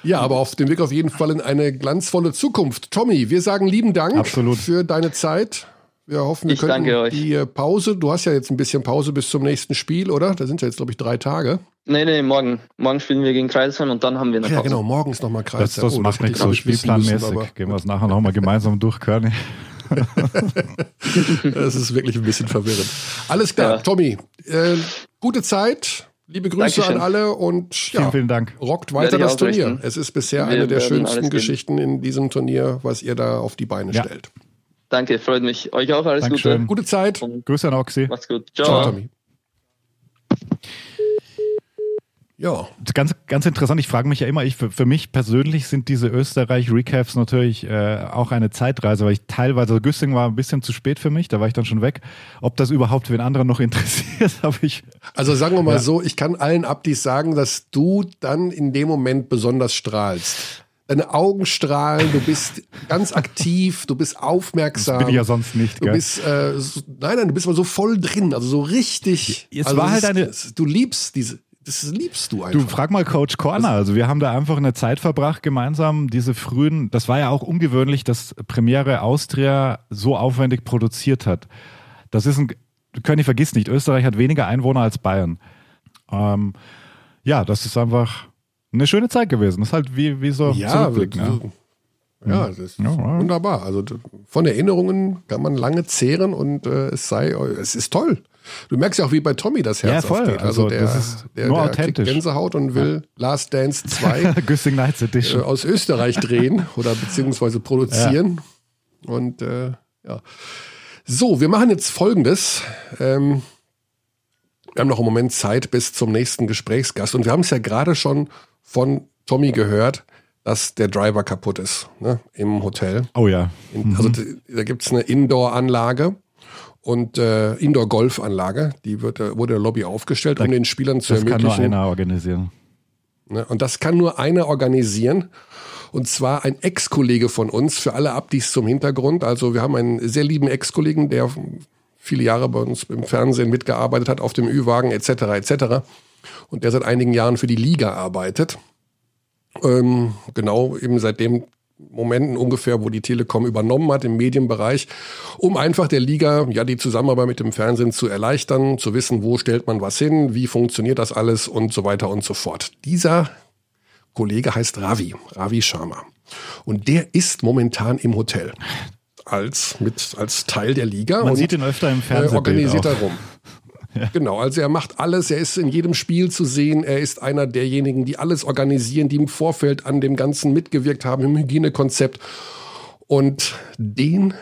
Ja, aber auf dem Weg auf jeden Fall in eine glanzvolle Zukunft. Tommy, wir sagen lieben Dank Absolut. für deine Zeit. Wir hoffen, wir ich können die äh, Pause, du hast ja jetzt ein bisschen Pause bis zum nächsten Spiel, oder? Da sind ja jetzt, glaube ich, drei Tage. Nee, nee, morgen. Morgen spielen wir gegen Kreisheim und dann haben wir eine Pause. Ja, genau, morgen ist nochmal Kreisheim. Das, das oh, macht nichts so spielplanmäßig. Gehen wir es nachher nochmal gemeinsam durch, Körny. das ist wirklich ein bisschen verwirrend. Alles klar, ja. Tommy, äh, gute Zeit. Liebe Grüße Dankeschön. an alle und ja, vielen, vielen Dank. rockt weiter das Turnier. Es ist bisher wir eine der schönsten Geschichten in diesem Turnier, was ihr da auf die Beine ja. stellt. Danke, freut mich. Euch auch alles Dankeschön. Gute. Gute Zeit. Und Grüße an Oxy. Macht's gut. Ciao. Ciao Tommy. Ja. Ganz, ganz interessant. Ich frage mich ja immer, ich, für, für mich persönlich sind diese Österreich-Recaps natürlich äh, auch eine Zeitreise, weil ich teilweise, also Güssing war ein bisschen zu spät für mich, da war ich dann schon weg. Ob das überhaupt für den anderen noch interessiert, habe ich. Also sagen wir mal ja. so, ich kann allen Abdis sagen, dass du dann in dem Moment besonders strahlst. Deine Augen strahlen, du bist ganz aktiv, du bist aufmerksam. Das bin ich ja sonst nicht, gell? Du bist, äh, so, nein, nein, du bist mal so voll drin, also so richtig. Es also war halt eine. Du liebst diese, das liebst du einfach. Du frag mal Coach Corner. Also wir haben da einfach eine Zeit verbracht gemeinsam. Diese frühen, das war ja auch ungewöhnlich, dass Premiere Austria so aufwendig produziert hat. Das ist ein, König vergiss nicht, Österreich hat weniger Einwohner als Bayern. Ähm, ja, das ist einfach eine schöne Zeit gewesen. Das ist halt wie, wie so ja, Zurückblick. Ne? Ja, das ist ja, wunderbar. Also von Erinnerungen kann man lange zehren und äh, es sei, es ist toll. Du merkst ja auch, wie bei Tommy das Herz ja, voll. aufgeht. Also, also der, das ist der, nur der authentisch. Gänsehaut und will ja. Last Dance 2 Güssing Nights Edition. Äh, aus Österreich drehen oder beziehungsweise produzieren. Ja. Und äh, ja. So, wir machen jetzt folgendes. Ähm, wir haben noch einen Moment Zeit bis zum nächsten Gesprächsgast. Und wir haben es ja gerade schon von Tommy gehört, dass der Driver kaputt ist ne, im Hotel. Oh ja. Mhm. Also da gibt es eine Indoor-Anlage und äh, Indoor-Golf-Anlage. Die wird, äh, wurde der Lobby aufgestellt, da, um den Spielern zu das ermöglichen. Das kann nur einer organisieren. Ne, und das kann nur einer organisieren. Und zwar ein Ex-Kollege von uns, für alle Abdis zum Hintergrund. Also wir haben einen sehr lieben Ex-Kollegen, der viele Jahre bei uns im Fernsehen mitgearbeitet hat, auf dem Ü-Wagen etc. etc. Und der seit einigen Jahren für die Liga arbeitet. Ähm, genau, eben seit dem Momenten ungefähr, wo die Telekom übernommen hat im Medienbereich, um einfach der Liga ja die Zusammenarbeit mit dem Fernsehen zu erleichtern, zu wissen, wo stellt man was hin, wie funktioniert das alles und so weiter und so fort. Dieser Kollege heißt Ravi, Ravi Sharma. Und der ist momentan im Hotel als mit als Teil der Liga. Man sieht ihn öfter im Fernsehen. Äh, organisiert er rum. Genau, also er macht alles, er ist in jedem Spiel zu sehen, er ist einer derjenigen, die alles organisieren, die im Vorfeld an dem Ganzen mitgewirkt haben, im Hygienekonzept. Und den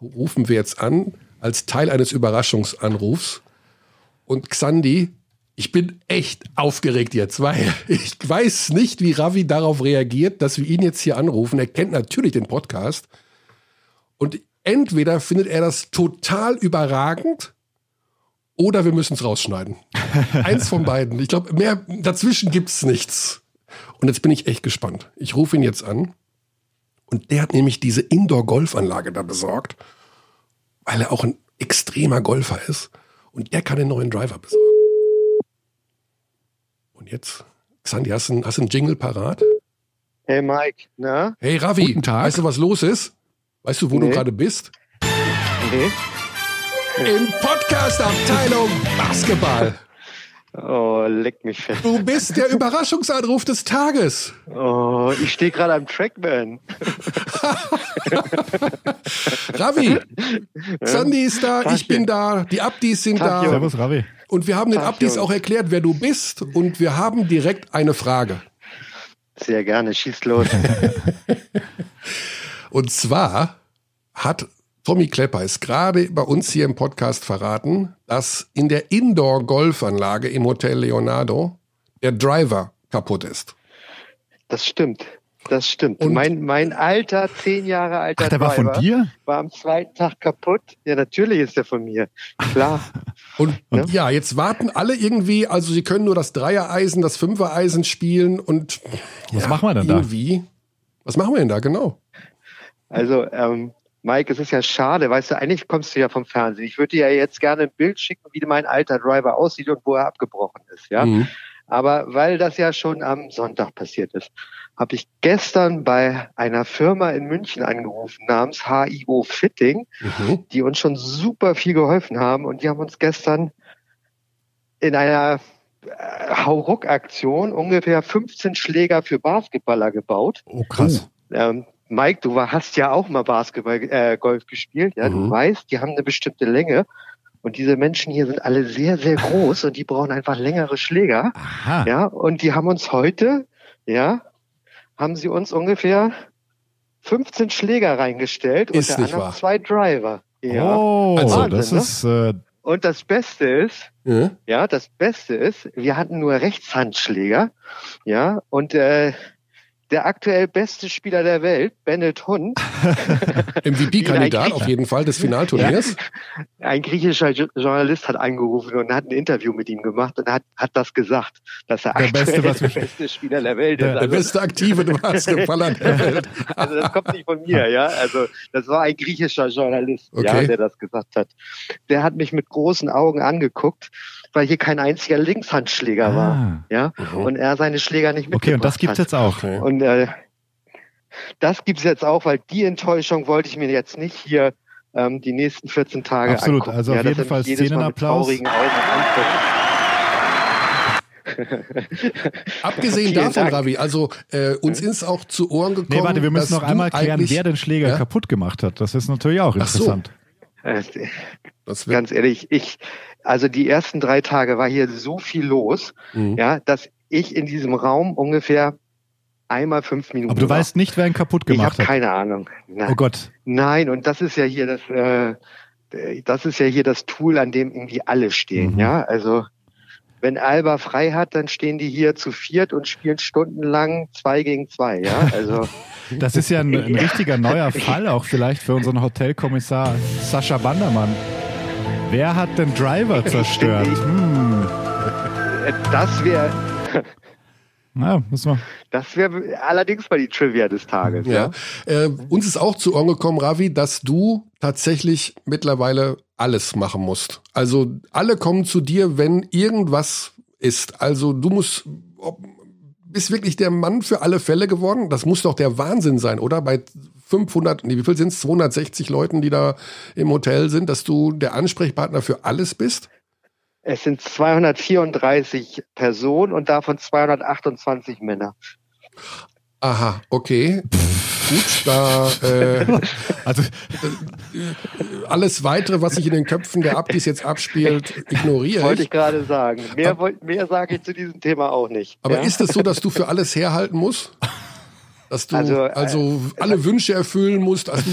rufen wir jetzt an als Teil eines Überraschungsanrufs. Und Xandi, ich bin echt aufgeregt jetzt, weil ich weiß nicht, wie Ravi darauf reagiert, dass wir ihn jetzt hier anrufen. Er kennt natürlich den Podcast. Und entweder findet er das total überragend oder wir müssen es rausschneiden. Eins von beiden. Ich glaube, mehr dazwischen gibt es nichts. Und jetzt bin ich echt gespannt. Ich rufe ihn jetzt an. Und der hat nämlich diese Indoor-Golfanlage da besorgt, weil er auch ein extremer Golfer ist. Und der kann den neuen Driver besorgen. Und jetzt, Xandi, hast du, hast du einen Jingle parat? Hey Mike, na? Hey Ravi, Guten Tag. weißt du, was los ist? Weißt du, wo nee. du gerade bist? Nee im Podcast Abteilung Basketball. Oh, leck mich fest. Du bist der Überraschungsanruf des Tages. Oh, ich stehe gerade am Trackman. Ravi, Sandy ist da, ich bin da, die Abdis sind Tag, da. Servus, Ravi. Und wir haben den Tag, Abdis auch erklärt, wer du bist. Und wir haben direkt eine Frage. Sehr gerne, schieß los. Und zwar hat Tommy Klepper es gerade bei uns hier im Podcast verraten, dass in der Indoor-Golfanlage im Hotel Leonardo der Driver kaputt ist. Das stimmt. Das stimmt. Und- mein, mein alter, zehn Jahre alter Ach, der war von Driver dir? war am zweiten Tag kaputt. Ja, natürlich ist der von mir. Klar. Und Ja. ja, jetzt warten alle irgendwie, also sie können nur das Dreiereisen, das Fünfereisen spielen und Was ja, machen wir denn da? irgendwie. Was machen wir denn da genau? Also, ähm, Mike, es ist ja schade, weißt du, eigentlich kommst du ja vom Fernsehen. Ich würde dir ja jetzt gerne ein Bild schicken, wie mein alter Driver aussieht und wo er abgebrochen ist, ja. Mhm. Aber weil das ja schon am Sonntag passiert ist, habe ich gestern bei einer Firma in München angerufen namens HIO Fitting, Mhm. die uns schon super viel geholfen haben und die haben uns gestern in einer äh, Hauruck-Aktion ungefähr 15 Schläger für Basketballer gebaut. Oh, krass. Ähm, Mike, du war, hast ja auch mal Basketball, äh, Golf gespielt, ja, Mhm. du weißt, die haben eine bestimmte Länge und diese Menschen hier sind alle sehr, sehr groß und die brauchen einfach längere Schläger, Aha. ja, und die haben uns heute, ja, haben sie uns ungefähr 15 Schläger reingestellt Ist unter anderem wahr. zwei Driver. Ja. Oh, Also, das Wahnsinn, ist, äh, Und das Beste ist, Ja. ja, das Beste ist, wir hatten nur Rechtshandschläger, ja, und äh, der aktuell beste Spieler der Welt, Bennett Hund, MVP-Kandidat auf jeden Fall des Finalturniers. ein griechischer Jo- Journalist hat angerufen und hat ein Interview mit ihm gemacht und hat, hat das gesagt, dass er Der aktuell Beste, was der beste Spieler der Welt Der- ist. Der Also, beste aktive Basketballer der Welt. also das kommt nicht von mir, ja. Also das war ein griechischer Journalist, ja, Okay. der das gesagt hat. Der hat mich mit großen Augen angeguckt, weil hier kein einziger Linkshandschläger war, ah. ja. Und er seine Schläger nicht mitgebracht Okay, und das gibt's hat. jetzt auch. Okay. Und äh, das gibt's jetzt auch, weil die Enttäuschung wollte ich mir jetzt nicht hier ähm, die nächsten 14 Tage Absolut, angucken. also auf dass jeden Fall Szenenapplaus. Abgesehen Vielen davon, Dank. Ravi, also äh, uns ist auch zu Ohren gekommen. Nee, warte, wir müssen dass noch einmal klären, wer den Schläger Ja? kaputt gemacht hat. Das ist natürlich auch Ach so. interessant. anguckt. Äh, Ganz ehrlich, ich, also die ersten drei Tage war hier so viel los, Mhm. ja, dass ich in diesem Raum ungefähr einmal fünf Minuten Aber du war. weißt nicht, wer ihn kaputt ich gemacht habe hat. keine Ahnung. Nein. Oh Gott. Nein, und das ist ja hier das, äh, das ist ja hier das Tool, an dem irgendwie alle stehen, Mhm. ja. Also wenn Alba frei hat, dann stehen die hier zu viert und spielen stundenlang zwei gegen zwei, ja. Also Das ist ja ein, ein richtiger neuer Fall, auch vielleicht für unseren Hotelkommissar Sascha Bandermann. Wer hat den Driver zerstört? Hm. das wäre, Na, müssen wir. das wäre allerdings mal die Trivia des Tages, ja. ja. Äh, uns ist auch zu Ohren gekommen, Ravi, dass du tatsächlich mittlerweile alles machen musst. Also alle kommen zu dir, wenn irgendwas ist. Also du musst, ob, bist wirklich der Mann für alle Fälle geworden. Das muss doch der Wahnsinn sein, oder? Bei 500, nee, wie viel sind es? 260 Leuten, die da im Hotel sind, dass du der Ansprechpartner für alles bist? Es sind 234 Personen und davon 228 Männer. Aha, okay. Gut, da äh, Also, alles weitere, was sich in den Köpfen der Abdis jetzt abspielt, ignoriere Wollte ich. ich gerade sagen. Mehr, mehr sage ich zu diesem Thema auch nicht. Aber ja? ist es so, dass du für alles herhalten musst? Dass du also, Also, äh, alle Wünsche erfüllen musst, dass du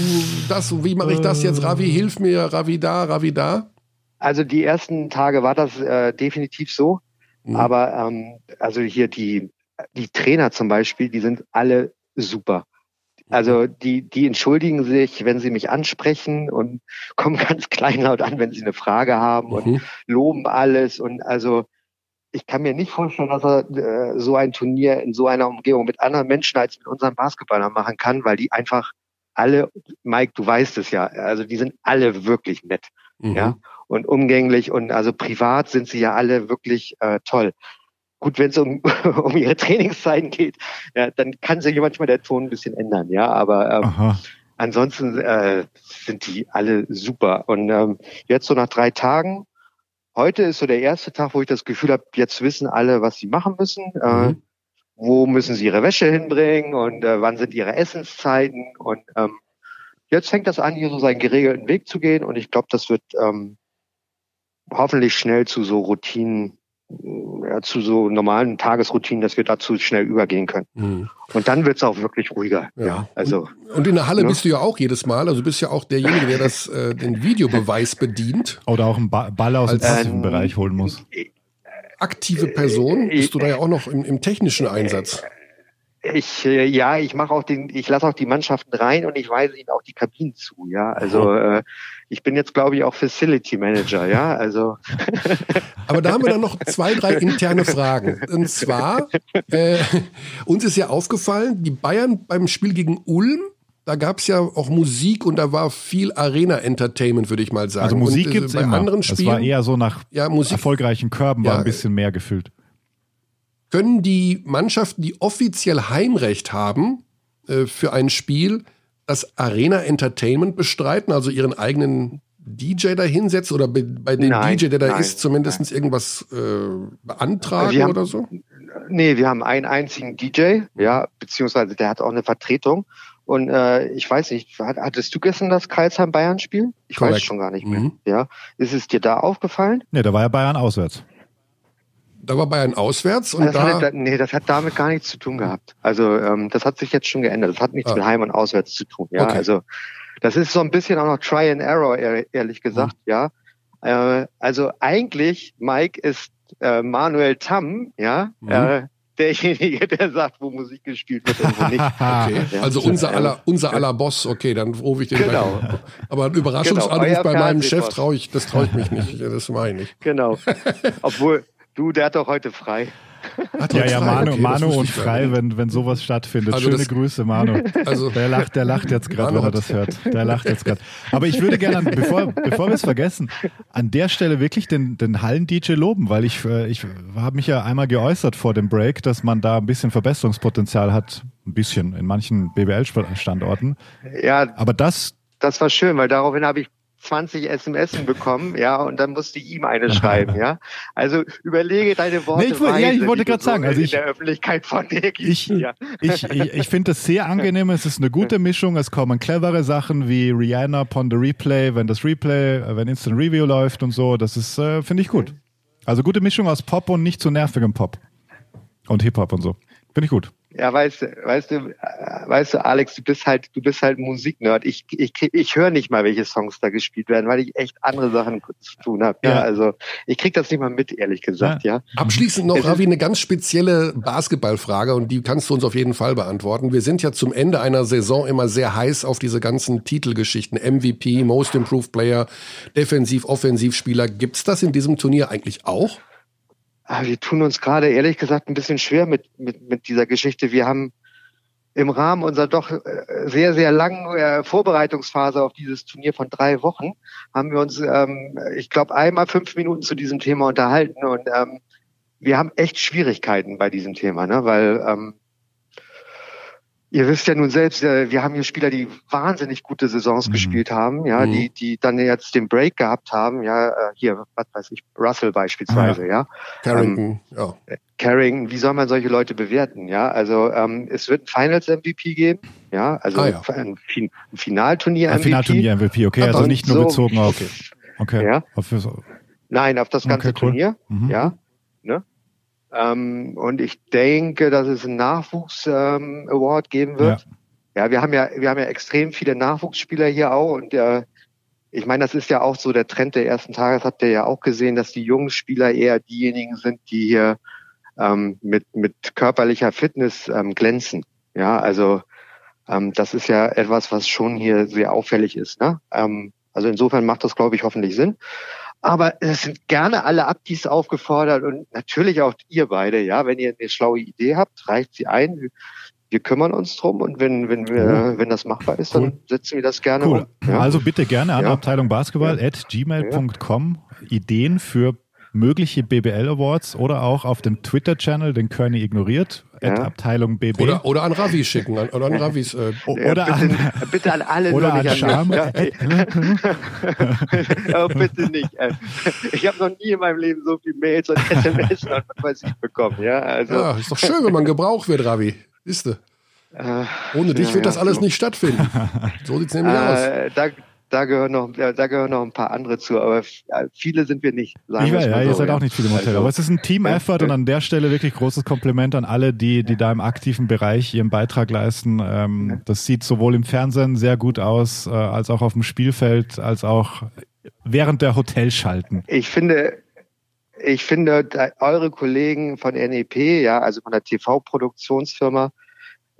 das, wie mache ich das jetzt? Ravi, hilf mir, Ravi da, Ravi da. Also die ersten Tage war das äh, definitiv so. Mhm. Aber ähm, also hier die, die Trainer zum Beispiel, die sind alle super. Also die, die entschuldigen sich, wenn sie mich ansprechen und kommen ganz kleinlaut an, wenn sie eine Frage haben und Mhm. loben alles. Und also ich kann mir nicht vorstellen, dass er äh, so ein Turnier in so einer Umgebung mit anderen Menschen als mit unseren Basketballern machen kann, weil die einfach alle, Mike, du weißt es ja, also die sind alle wirklich nett Mhm. ja, und umgänglich und also privat sind sie ja alle wirklich äh, toll. Gut, wenn es um, um ihre Trainingszeiten geht, ja, dann kann sich manchmal der Ton ein bisschen ändern, ja, aber ähm, aha. ansonsten äh, sind die alle super. Und ähm, jetzt so nach drei Tagen heute ist so der erste Tag, wo ich das Gefühl habe, jetzt wissen alle, was sie machen müssen. Äh, mhm. Äh, wo müssen sie ihre Wäsche hinbringen und äh, wann sind ihre Essenszeiten und ähm, jetzt fängt das an, hier so seinen geregelten Weg zu gehen und ich glaube, das wird ähm, hoffentlich schnell zu so Routinen ja, zu so normalen Tagesroutinen, dass wir dazu schnell übergehen können. Mhm. Und dann wird es auch wirklich ruhiger. Ja. ja also, und, und, in der Halle ne? bist du ja auch jedes Mal. Also du bist ja auch derjenige, der das, äh, den Videobeweis bedient. Oder auch einen Ball aus dem passiven ähm, Bereich holen muss. Aktive Person, bist du da ja auch noch im, im technischen Einsatz. Ich äh, ja, ich mache auch den, ich lasse auch die Mannschaften rein und ich weise ihnen auch die Kabinen zu. Ja, also äh, ich bin jetzt glaube ich auch Facility Manager. Ja, also. Aber da haben wir dann noch zwei, drei interne Fragen. Und zwar äh, uns ist ja aufgefallen, die Bayern beim Spiel gegen Ulm da gab es ja auch Musik und da war viel Arena-Entertainment, würde ich mal sagen. Also Musik gibt es bei immer. anderen Spielen. Das war eher so nach ja, Musik, erfolgreichen Körben, ja, war ein bisschen mehr gefüllt können die Mannschaften, die offiziell Heimrecht haben äh, für ein Spiel, das Arena Entertainment bestreiten, also ihren eigenen DJ da hinsetzen oder bei, bei dem nein, DJ, der da nein, ist, zumindest irgendwas äh, beantragen haben, oder so? Nee, wir haben einen einzigen DJ, ja, beziehungsweise der hat auch eine Vertretung. Und äh, ich weiß nicht, hattest du gestern das Karlsheim-Bayern-Spiel? Ich Correct. weiß schon gar nicht mehr. Mhm. Ja, ist es dir da aufgefallen? Nee, da war ja Bayern auswärts. Da war Bayern auswärts und das da. Hat, nee, das hat damit gar nichts zu tun gehabt. Also ähm, das hat sich jetzt schon geändert. Das hat nichts ah. mit Heim und Auswärts zu tun. Ja, okay. also das ist so ein bisschen auch noch Try and Error, ehrlich gesagt. Mhm. Ja, äh, also eigentlich Mike ist äh, Manuel Tam, ja. Mhm. Äh, derjenige, der sagt, wo Musik gespielt wird und wo nicht. okay. Ja. Also unser aller, unser aller Boss, okay, dann rufe ich den genau. Gleich. Aber ein Überraschungsanruf genau, bei meinem Chef traue ich, das traue ich mich nicht. Das meine ich. Genau. Obwohl, Du, der hat doch heute frei. Hat ja, ja, Manu, okay, Manu und frei, wenn, wenn sowas stattfindet. Also Schöne Grüße, Manu. Also der lacht, der lacht jetzt gerade, wenn er das hört. Der lacht jetzt gerade. Aber ich würde gerne, bevor, bevor wir es vergessen, an der Stelle wirklich den, den Hallen-DJ loben, weil ich, äh, ich habe mich ja einmal geäußert vor dem Break, dass man da ein bisschen Verbesserungspotenzial hat. Ein bisschen in manchen BWL-Standorten. Ja. Aber das, das war schön, weil daraufhin habe ich 20 SMS bekommen, ja, und dann musste ich ihm eine schreiben, ja. Also überlege deine Worte. Nee, ich, Weise, ja, ich wollte gerade sagen, also ich, in der Öffentlichkeit von dir ich, ja. ich, ich, ich finde das sehr angenehm. Es ist eine gute Mischung. Es kommen clevere Sachen wie Rihanna the Replay, wenn das Replay, äh, wenn Instant Review läuft und so. Das ist, äh, finde ich gut. Also gute Mischung aus Pop und nicht zu nervigem Pop und Hip Hop und so. Finde ich gut. Ja, weißt du, weißt du, weißt du, Alex, du bist halt, du bist halt Musiknerd. Ich, ich, ich höre nicht mal, welche Songs da gespielt werden, weil ich echt andere Sachen zu tun habe. Ja. ja. also ich krieg das nicht mal mit, ehrlich gesagt. Ja. ja. Abschließend noch, Ravi, eine ganz spezielle Basketballfrage und die kannst du uns auf jeden Fall beantworten. Wir sind ja zum Ende einer Saison immer sehr heiß auf diese ganzen Titelgeschichten. MVP, Most Improved Player, Defensiv, Offensivspieler. Gibt's das in diesem Turnier eigentlich auch? Ah, wir tun uns gerade ehrlich gesagt ein bisschen schwer mit, mit, mit dieser Geschichte. Wir haben im Rahmen unserer doch äh, sehr, sehr langen äh, Vorbereitungsphase auf dieses Turnier von drei Wochen haben wir uns, ähm, ich glaube, einmal fünf Minuten zu diesem Thema unterhalten und ähm, wir haben echt Schwierigkeiten bei diesem Thema, ne? weil ähm, Ihr wisst ja nun selbst, äh, wir haben hier Spieler, die wahnsinnig gute Saisons mhm. gespielt haben, ja, mhm. die, die dann jetzt den Break gehabt haben, ja, äh, hier, was weiß ich, Russell beispielsweise, ja. ja. Carrington, ähm, ja. Carrington, wie soll man solche Leute bewerten, ja? Also ähm, es wird ein Finals MVP geben, ja, also ah, ja. ein, fin Finalturnier MVP. Ein Finalturnier MVP, okay, also nicht nur so, bezogen auf, okay, ja. Auf, Nein, auf das ganze okay, cool. Turnier, mhm. ja. Ähm, und ich denke, dass es einen Nachwuchs-Award ähm, geben wird. Ja. ja. wir haben ja, wir haben ja extrem viele Nachwuchsspieler hier auch und äh, ich meine, das ist ja auch so der Trend der ersten Tage, das habt ihr ja auch gesehen, dass die jungen Spieler eher diejenigen sind, die hier ähm, mit, mit körperlicher Fitness ähm, glänzen. Ja, also ähm, das ist ja etwas, was schon hier sehr auffällig ist. Ne? Ähm, also insofern macht das, glaube ich, hoffentlich Sinn. Aber es sind gerne alle Abdis aufgefordert und natürlich auch ihr beide, ja, wenn ihr eine schlaue Idee habt, reicht sie ein. Wir kümmern uns drum und wenn, wenn wir, wenn das machbar ist, cool. dann setzen wir das gerne cool. um. Ja. Also bitte gerne an ja. Abteilung Basketball at gmail.com Ideen für mögliche BBL Awards oder auch auf dem Twitter-Channel, den Körny ignoriert, Ja. Abteilung BB. Oder, oder an Ravi schicken, an, oder an Ravis. Äh, Ja, oder bitte, an, bitte an alle, oder nur an nicht Scham. mich. Ja, ja, bitte nicht. Ich habe noch nie in meinem Leben so viel Mails und SMS und was ich bekommen. Ja, also ja, ist doch schön, wenn man gebraucht wird, Ravi. Äh, Ohne dich Ja, wird ja, das alles so. nicht stattfinden. So sieht's nämlich aus. äh, da, da gehören noch, da gehören noch ein paar andere zu, aber viele sind wir nicht. Sagen Ich weiß, ja, ihr so, seid ja. auch nicht viele im Hotel. Also, aber es ist ein Team-Effort Ja. und an der Stelle wirklich großes Kompliment an alle, die, die da im aktiven Bereich ihren Beitrag leisten. Ähm, das sieht sowohl im Fernsehen sehr gut aus, äh, als auch auf dem Spielfeld, als auch während der Hotelschalten. Ich finde, ich finde, eure Kollegen von NEP, ja, also von der TV-Produktionsfirma,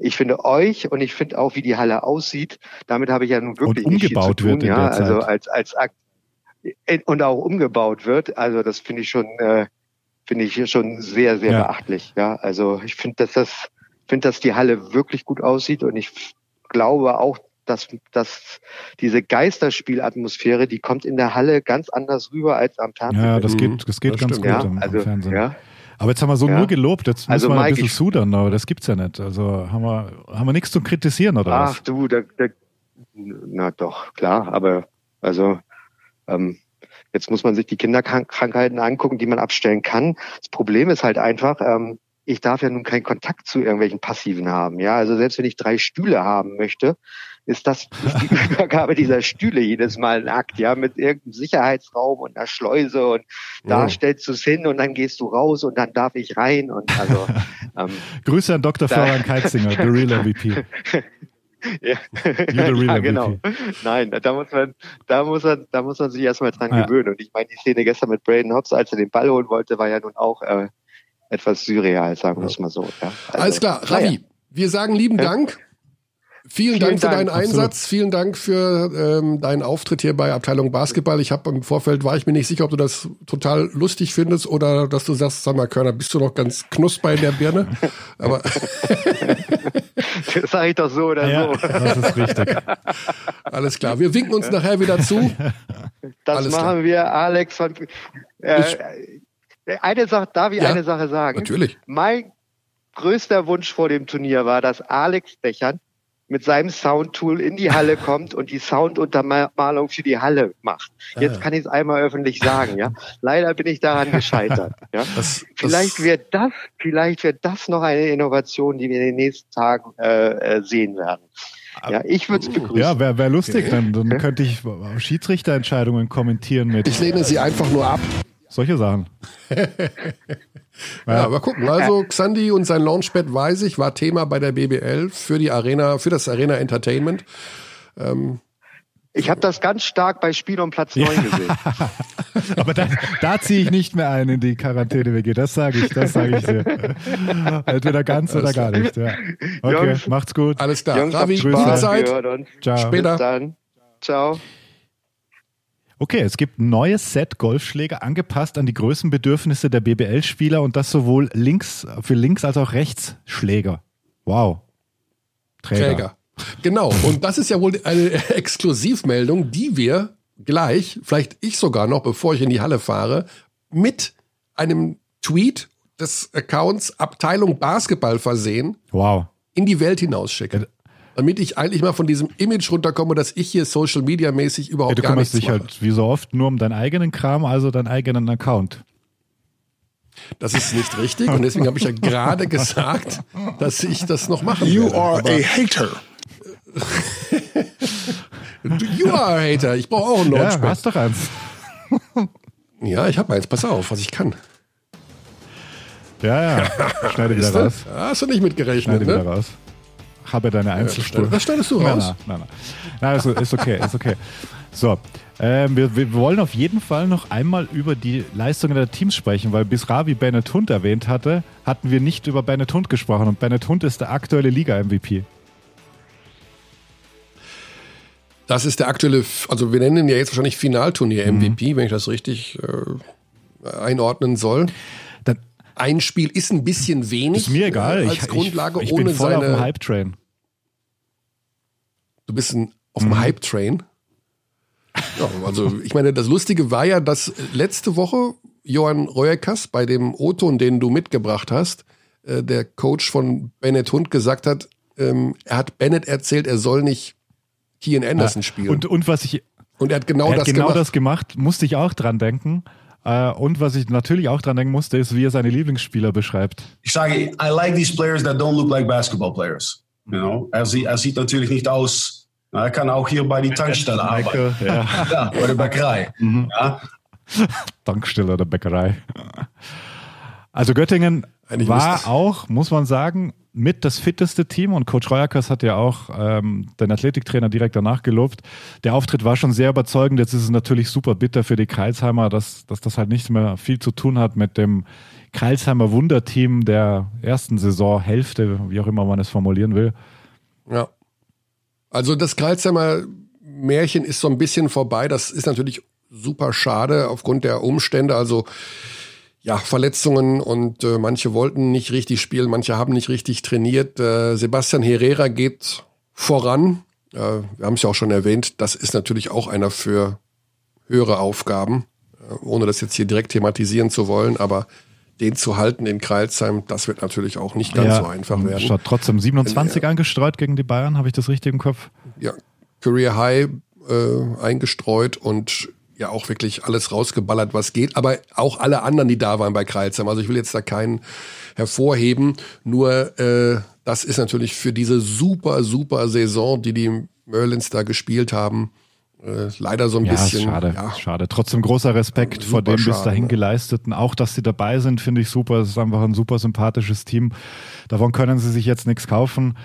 ich finde euch und ich finde auch, wie die Halle aussieht. Damit habe ich ja nun wirklich Und umgebaut zu tun, wird in ja, der also Zeit. als als Akt und auch umgebaut wird. Also das finde ich schon, äh, finde ich schon sehr sehr Ja. beachtlich. Ja, also ich finde, dass das, finde, dass die Halle wirklich gut aussieht und ich glaube auch, dass, dass diese Geisterspielatmosphäre, die kommt in der Halle ganz anders rüber als am Fernsehen. Ja, das geht, das geht Das ganz stimmt. gut ja, im, also, im Fernsehen. ja, Aber jetzt haben wir so Ja. nur gelobt, jetzt müssen Also, wir ein Mike, bisschen ich- sudern, aber das gibt's ja nicht. Also haben wir, haben wir nichts zu kritisieren, oder Ach was? du, da, da, na doch, klar, aber also ähm, jetzt muss man sich die Kinderkrankheiten angucken, die man abstellen kann. Das Problem ist halt einfach, ähm, ich darf ja nun keinen Kontakt zu irgendwelchen Passiven haben. Ja, also selbst wenn ich drei Stühle haben möchte, ist das ist die Übergabe dieser Stühle jedes Mal ein Akt, ja, mit irgendeinem Sicherheitsraum und einer Schleuse und da Ja. stellst du es hin und dann gehst du raus und dann darf ich rein und also ähm, Grüße an Dr. Florian Keitzinger, the real MVP. Ja, the real ja MVP. genau. Nein, da muss man, da muss man, da muss man sich erstmal dran Ja. gewöhnen. Und ich meine, die Szene gestern mit Braden Hobbs, als er den Ball holen wollte, war ja nun auch äh, etwas surreal, sagen wir es mal so. Ja. Also, Alles klar. Ravi, wir sagen lieben Ja. Dank. Vielen, Vielen Dank für Dank, deinen absolut. Einsatz, vielen Dank für ähm, deinen Auftritt hier bei Abteilung Basketball. Ich habe im Vorfeld war ich mir nicht sicher, ob du das total lustig findest oder dass du sagst, sag mal, Körner, bist du noch ganz knusper in der Birne? Aber Das sage ich doch so oder Ja, so. das ist richtig. alles klar, wir winken uns nachher wieder zu. Das alles machen klar. wir, Alex von. Äh, eine Sache, darf ich Ja, eine Sache sagen? Natürlich. Mein größter Wunsch vor dem Turnier war, dass Alex Dechern mit seinem Soundtool in die Halle kommt und die Sounduntermalung für die Halle macht. Jetzt Ah. kann ich es einmal öffentlich sagen, ja. Leider bin ich daran gescheitert. Ja. Das, Vielleicht das, wird das, vielleicht wird das noch eine Innovation, die wir in den nächsten Tagen äh, äh, sehen werden. Ja, ich würde es begrüßen. Ja, wäre wär lustig, Okay. dann, dann könnte ich Schiedsrichterentscheidungen kommentieren mit ich lehne sie einfach nur ab. Solche Sachen. Ja, aber gucken. Also Xandi und sein Launchpad weiß ich, war Thema bei der BBL für die Arena, für das Arena Entertainment. Ich habe das ganz stark bei Spiel um Platz 9 gesehen. Aber da, da ziehe ich nicht mehr ein in die Quarantäne-WG. Das sage ich, das sage ich dir. Entweder ganz oder gar nicht. Ja. Okay, Jungs. macht's gut. Alles klar. Jungs, Ravi, gute Spaß, Zeit. uns. Ciao. Später. Bis dann. Ciao. Okay, es gibt ein neues Set Golfschläger angepasst an die Größenbedürfnisse der BBL-Spieler und das sowohl links für links als auch Rechtsschläger. Wow. Träger. Träger. Genau. Und das ist ja wohl eine Exklusivmeldung, die wir gleich, vielleicht ich sogar noch, bevor ich in die Halle fahre, mit einem Tweet des Accounts Abteilung Basketball versehen, Wow. in die Welt hinausschicke. Damit ich eigentlich mal von diesem Image runterkomme, dass ich hier Social Media mäßig Ja, überhaupt du gar kümmerst nichts dich mache. halt wie so oft nur um deinen eigenen Kram, also deinen eigenen Account. Das ist nicht richtig und deswegen habe ich ja gerade gesagt, dass ich das noch machen You werde. are Aber a hater. you are a hater. Ich brauche auch ein Ja, Launchpad. hast doch eins. Ja, ich habe eins. Pass auf, was ich kann. Ja, ja. Schneide wieder raus. Hast du nicht mitgerechnet, Schneide wieder ne? raus. Habe deine Einzelspur. Das schneidest du raus. nein, nein, nein. nein ist, ist okay, ist okay. So, ähm, wir, wir wollen auf jeden Fall noch einmal über die Leistungen der Teams sprechen, weil bis Ravi Bennett Hund erwähnt hatte, hatten wir nicht über Bennett Hund gesprochen und Bennett Hund ist der aktuelle Liga-MVP. Das ist der aktuelle, also wir nennen ihn ja jetzt wahrscheinlich Finalturnier Mhm. MVP, wenn ich das richtig äh, einordnen soll. Dann Ein Spiel ist ein bisschen wenig. ist mir egal. äh, Ich, Als Grundlage ich, ich ohne bin voll auf dem seine. Hype-Train. Du bist ein, auf dem Mhm. Hype-Train. Ja, also ich meine, das Lustige war ja, dass letzte Woche Johann Reueckers bei dem O-Ton, den du mitgebracht hast, äh, der Coach von Bennett Hund gesagt hat, ähm, er hat Bennett erzählt, er soll nicht Kian Anderson ja, spielen. Und, und was ich. Und er hat genau, er das, genau gemacht. das gemacht. Musste ich auch dran denken. Uh, und was ich natürlich auch dran denken musste, ist, wie er seine Lieblingsspieler beschreibt. Ich sage, I like these players that don't look like basketball players. You know? er, sieht, er sieht natürlich nicht aus. Er kann auch hier bei die Tankstelle arbeiten. Ja. ja, bei der Bäckerei. Mhm. Ja. Tankstelle oder Bäckerei. Also Göttingen Eigentlich war auch, muss man sagen, mit das fitteste Team und Coach Reuerkers hat ja auch ähm, den Athletiktrainer direkt danach gelobt. Der Auftritt war schon sehr überzeugend. Jetzt ist es natürlich super bitter für die Kreilsheimer, dass, dass das halt nicht mehr viel zu tun hat mit dem Kreilsheimer Wunderteam der ersten Saisonhälfte, wie auch immer man es formulieren will. Ja. Also das Kreilsheimer Märchen ist so ein bisschen vorbei. Das ist natürlich super schade aufgrund der Umstände. Also ja, Verletzungen und äh, manche wollten nicht richtig spielen, manche haben nicht richtig trainiert. Äh, Sebastian Herrera geht voran. Äh, wir haben es ja auch schon erwähnt, das ist natürlich auch einer für höhere Aufgaben, äh, ohne das jetzt hier direkt thematisieren zu wollen, aber den zu halten in Kreilsheim, das wird natürlich auch nicht ganz ja, so einfach werden. Statt trotzdem 27 angestreut gegen die Bayern, habe ich das richtig im Kopf? Ja, Career High äh, eingestreut und ja auch wirklich alles rausgeballert, was geht. Aber auch alle anderen, die da waren bei Kreilsheim. Also ich will jetzt da keinen hervorheben. Nur äh, das ist natürlich für diese super, super Saison, die die Merlins da gespielt haben, äh, leider so ein ja, bisschen. Schade, ja, schade. Trotzdem großer Respekt vor dem bis dahin ne? geleisteten. Auch, dass sie dabei sind, finde ich super. Es ist einfach ein super sympathisches Team. Davon können sie sich jetzt nichts kaufen.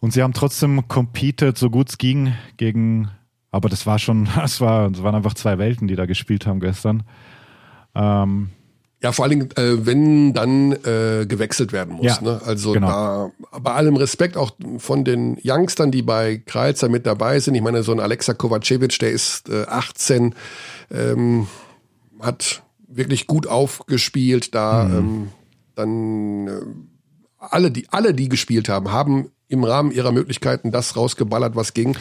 Und sie haben trotzdem competed, so gut es ging, gegen aber das war schon, das, war, das waren einfach zwei Welten, die da gespielt haben gestern. Ähm, ja, vor allen Dingen, äh, wenn dann äh, gewechselt werden muss. Ja, ne? Also genau. da bei allem Respekt auch von den Youngstern, die bei Kralzer mit dabei sind. Ich meine, so ein Alexa Kovacevic, der ist äh, 18, ähm, hat wirklich gut aufgespielt. Da mhm. ähm, dann äh, alle, die alle, die gespielt haben, haben im Rahmen ihrer Möglichkeiten das rausgeballert, was ging.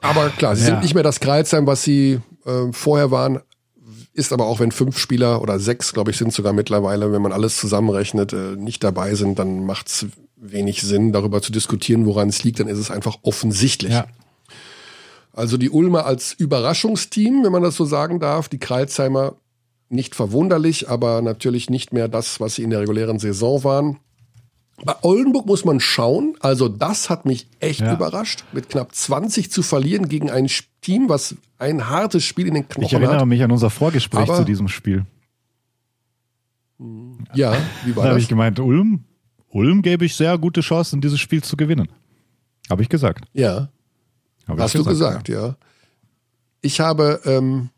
Aber klar, sie ja. sind nicht mehr das Kreuzheim, was sie äh, vorher waren. Ist aber auch, wenn fünf Spieler oder sechs, glaube ich, sind sogar mittlerweile, wenn man alles zusammenrechnet, äh, nicht dabei sind, dann macht es wenig Sinn, darüber zu diskutieren, woran es liegt. Dann ist es einfach offensichtlich. Ja. Also die Ulmer als Überraschungsteam, wenn man das so sagen darf, die Kreilsheimer nicht verwunderlich, aber natürlich nicht mehr das, was sie in der regulären Saison waren. Bei Oldenburg muss man schauen. Also das hat mich echt ja. überrascht, mit knapp 20 zu verlieren gegen ein Team, was ein hartes Spiel in den Knochen hat. Ich erinnere hat. mich an unser Vorgespräch Aber, zu diesem Spiel. Ja, wie war da das? habe ich gemeint, Ulm, Ulm gäbe ich sehr gute Chancen, dieses Spiel zu gewinnen. Habe ich gesagt. Ja. Hab Hast du gesagt, gesagt ja. ja. Ich habe ähm,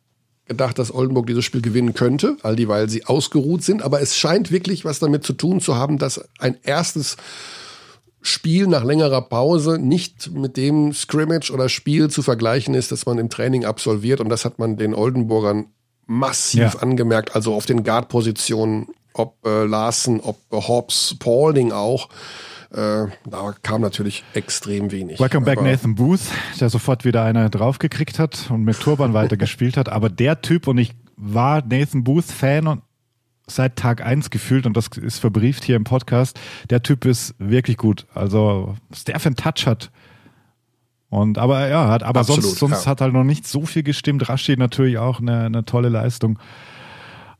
gedacht, dass Oldenburg dieses Spiel gewinnen könnte, all die, weil sie ausgeruht sind. Aber es scheint wirklich was damit zu tun zu haben, dass ein erstes Spiel nach längerer Pause nicht mit dem Scrimmage oder Spiel zu vergleichen ist, das man im Training absolviert. Und das hat man den Oldenburgern massiv ja. angemerkt. Also auf den Guard-Positionen, ob äh, Larsen, ob äh, Hobbs, Paulding auch. Äh, da kam natürlich extrem wenig. Welcome back Nathan Booth, der sofort wieder eine draufgekriegt hat und mit Turban weitergespielt hat. Aber der Typ, und ich war Nathan Booth Fan und seit Tag eins gefühlt und das ist verbrieft hier im Podcast. Der Typ ist wirklich gut. Also, was der für einen Touch hat. Und aber ja, hat aber Absolut, sonst, sonst ja. hat halt noch nicht so viel gestimmt. Rashid natürlich auch eine, eine tolle Leistung.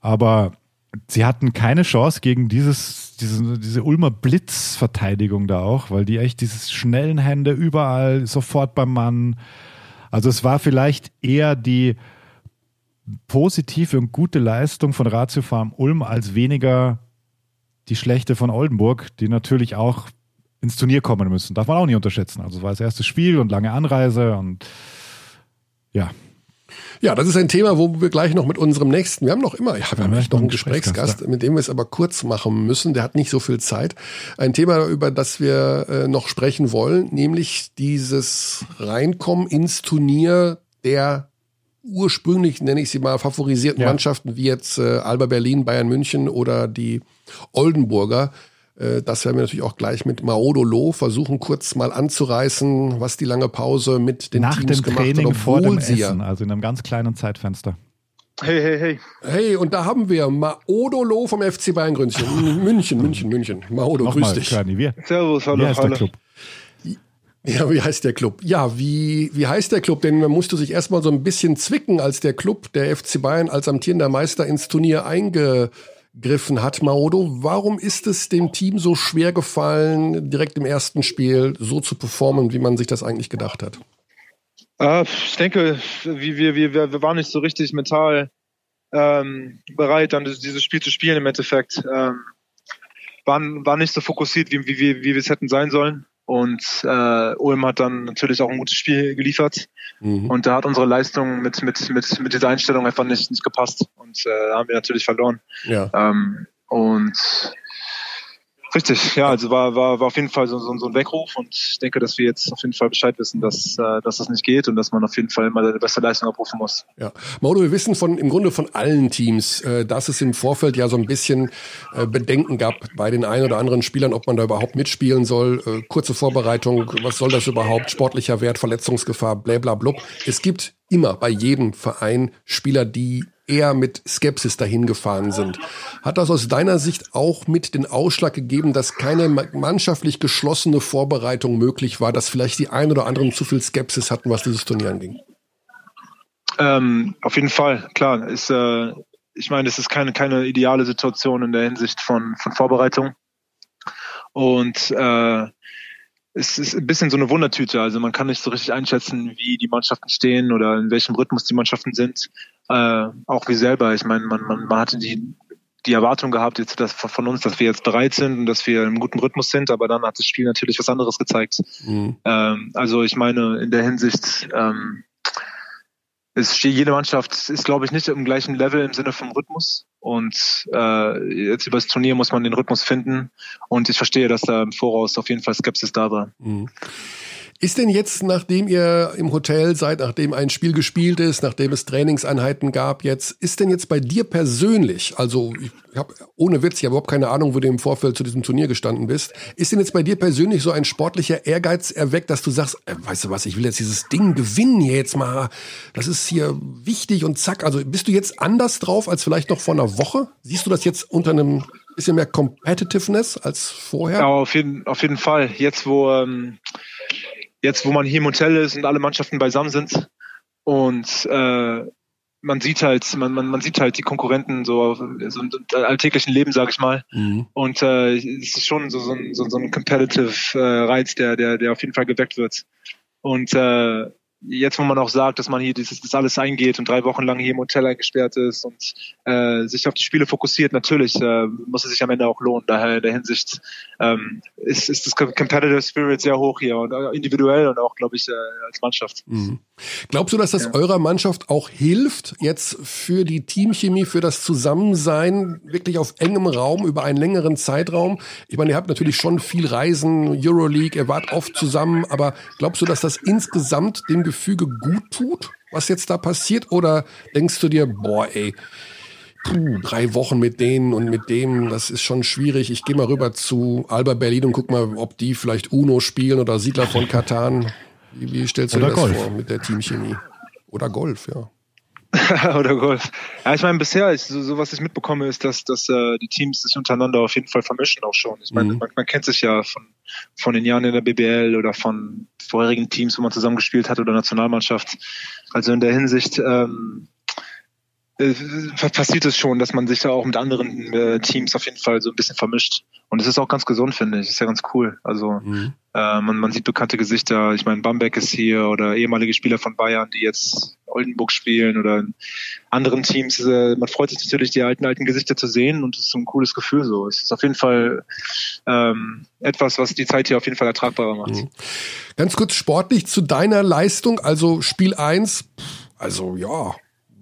Aber sie hatten keine Chance gegen dieses, diese, diese Ulmer Blitzverteidigung da auch, weil die echt dieses schnellen Hände überall sofort beim Mann. Also es war vielleicht eher die positive und gute Leistung von Ratio Farm Ulm als weniger die schlechte von Oldenburg, die natürlich auch ins Turnier kommen müssen. Darf man auch nicht unterschätzen. Also es war das erste Spiel und lange Anreise und ja, ja, das ist ein Thema, wo wir gleich noch mit unserem nächsten, wir haben noch immer, ja, wir haben noch einen Gesprächsgast, mit dem wir es aber kurz machen müssen, der hat nicht so viel Zeit. Ein Thema, über das wir äh, noch sprechen wollen, nämlich dieses Reinkommen ins Turnier der ursprünglich, nenne ich sie mal, favorisierten ja. Mannschaften wie jetzt äh, Alba Berlin, Bayern München oder die Oldenburger. Äh, das werden wir natürlich auch gleich mit Maodo Loh versuchen, kurz mal anzureißen, was die lange Pause mit den Nach Teams dem gemacht Training hat, vor dem Essen, also in einem ganz kleinen Zeitfenster. Hey, hey, hey. Hey, und da haben wir Maodolo vom FC Bayern Grünchen. München, München, München. Maodo, grüß Nochmal, dich. Körny, wir. Servus, hallo, Wie heißt der hallo. Club? Ja, wie heißt der Club? Ja, wie, wie heißt der Club? Denn man musste sich erstmal so ein bisschen zwicken, als der Club, der FC Bayern, als amtierender Meister ins Turnier eingegriffen hat. Maodo, warum ist es dem Team so schwer gefallen, direkt im ersten Spiel so zu performen, wie man sich das eigentlich gedacht hat? Äh, ich denke, wir, wir, wir, waren nicht so richtig mental ähm, bereit, dann dieses Spiel zu spielen im Endeffekt. Ähm, waren, waren nicht so fokussiert, wie, wie, wie wir es hätten sein sollen. Und äh, Ulm hat dann natürlich auch ein gutes Spiel geliefert. Mhm. Und da hat unsere Leistung mit, mit, mit, mit dieser Einstellung einfach nicht, nicht gepasst. Und äh, da haben wir natürlich verloren. Ja. Ähm, und richtig, ja, also war, war, war auf jeden Fall so, so, so ein Weckruf und ich denke, dass wir jetzt auf jeden Fall Bescheid wissen, dass, äh, dass das nicht geht und dass man auf jeden Fall immer seine beste Leistung abrufen muss. Ja, Mauro, wir wissen von im Grunde von allen Teams, äh, dass es im Vorfeld ja so ein bisschen äh, Bedenken gab bei den ein oder anderen Spielern, ob man da überhaupt mitspielen soll. Kurze Vorbereitung, was soll das überhaupt? Sportlicher Wert, Verletzungsgefahr, bla. Es gibt immer bei jedem Verein Spieler, die eher mit Skepsis dahin gefahren sind. Hat das aus deiner Sicht auch mit den Ausschlag gegeben, dass keine ma- mannschaftlich geschlossene Vorbereitung möglich war, dass vielleicht die ein oder anderen zu viel Skepsis hatten, was dieses Turnier anging? Ähm, auf jeden Fall, klar. Ist, äh, ich meine, es ist keine, keine ideale Situation in der Hinsicht von, von Vorbereitung. Und äh, es ist ein bisschen so eine Wundertüte. Also man kann nicht so richtig einschätzen, wie die Mannschaften stehen oder in welchem Rhythmus die Mannschaften sind. Äh, auch wie selber. Ich meine, man, man, man hatte die, die Erwartung gehabt jetzt dass, von uns, dass wir jetzt bereit sind und dass wir im guten Rhythmus sind, aber dann hat das Spiel natürlich was anderes gezeigt. Mhm. Ähm, also ich meine, in der Hinsicht, ähm, es steht, jede Mannschaft ist, glaube ich, nicht im gleichen Level im Sinne vom Rhythmus. Und äh, jetzt über das Turnier muss man den Rhythmus finden. Und ich verstehe, dass da im Voraus auf jeden Fall Skepsis da war. Mhm. Ist denn jetzt, nachdem ihr im Hotel seid, nachdem ein Spiel gespielt ist, nachdem es Trainingseinheiten gab, jetzt, ist denn jetzt bei dir persönlich, also ich habe ohne Witz, ich habe überhaupt keine Ahnung, wo du im Vorfeld zu diesem Turnier gestanden bist, ist denn jetzt bei dir persönlich so ein sportlicher Ehrgeiz erweckt, dass du sagst, äh, weißt du was, ich will jetzt dieses Ding gewinnen hier jetzt mal, das ist hier wichtig und zack, also bist du jetzt anders drauf als vielleicht noch vor einer Woche? Siehst du das jetzt unter einem bisschen mehr Competitiveness als vorher? Ja, auf jeden, auf jeden Fall. Jetzt, wo ähm, jetzt, wo man hier im Hotel ist und alle Mannschaften beisammen sind und äh, man sieht halt, man, man, man sieht halt die Konkurrenten so, so im alltäglichen Leben, sage ich mal. Mhm. Und äh, es ist schon so, so, ein, so, so ein competitive äh, Reiz, der, der, der auf jeden Fall geweckt wird. Und äh, jetzt, wo man auch sagt, dass man hier dieses, das alles eingeht und drei Wochen lang hier im Hotel eingesperrt ist und äh, sich auf die Spiele fokussiert, natürlich äh, muss es sich am Ende auch lohnen. Daher in der Hinsicht ähm, ist, ist das Competitive Spirit sehr hoch hier und äh, individuell und auch, glaube ich, äh, als Mannschaft. Mhm. Glaubst du, dass das eurer Mannschaft auch hilft, jetzt für die Teamchemie, für das Zusammensein, wirklich auf engem Raum über einen längeren Zeitraum? Ich meine, ihr habt natürlich schon viel Reisen, Euroleague, ihr wart oft zusammen, aber glaubst du, dass das insgesamt dem Gefüge gut tut, was jetzt da passiert? Oder denkst du dir, boah, ey, puh, drei Wochen mit denen und mit dem, das ist schon schwierig. Ich gehe mal rüber zu Alba Berlin und guck mal, ob die vielleicht Uno spielen oder Siedler von Katan. Wie, wie stellst du dir das Golf. vor mit der Teamchemie? Oder Golf, ja. Oder Golf. Ja, ich meine, bisher ist so, so was ich mitbekomme, ist, dass, dass äh, die Teams sich untereinander auf jeden Fall vermischen auch schon. Ich meine, Mhm. man, man kennt sich ja von, von den Jahren in der BBL oder von vorherigen Teams, wo man zusammengespielt hat oder Nationalmannschaft. Also in der Hinsicht ähm, äh, passiert es schon, dass man sich da auch mit anderen äh, Teams auf jeden Fall so ein bisschen vermischt. Und es ist auch ganz gesund, finde ich. Ist ja ganz cool. Also Mhm. Äh, man, man sieht bekannte Gesichter. Ich meine, Bamberg ist hier oder ehemalige Spieler von Bayern, die jetzt Oldenburg spielen oder in anderen Teams. Äh, man freut sich natürlich, die alten, alten Gesichter zu sehen und es ist so ein cooles Gefühl so. Es ist auf jeden Fall ähm, etwas, was die Zeit hier auf jeden Fall ertragbarer macht. Mhm. Ganz kurz sportlich zu deiner Leistung, also Spiel 1, also ja,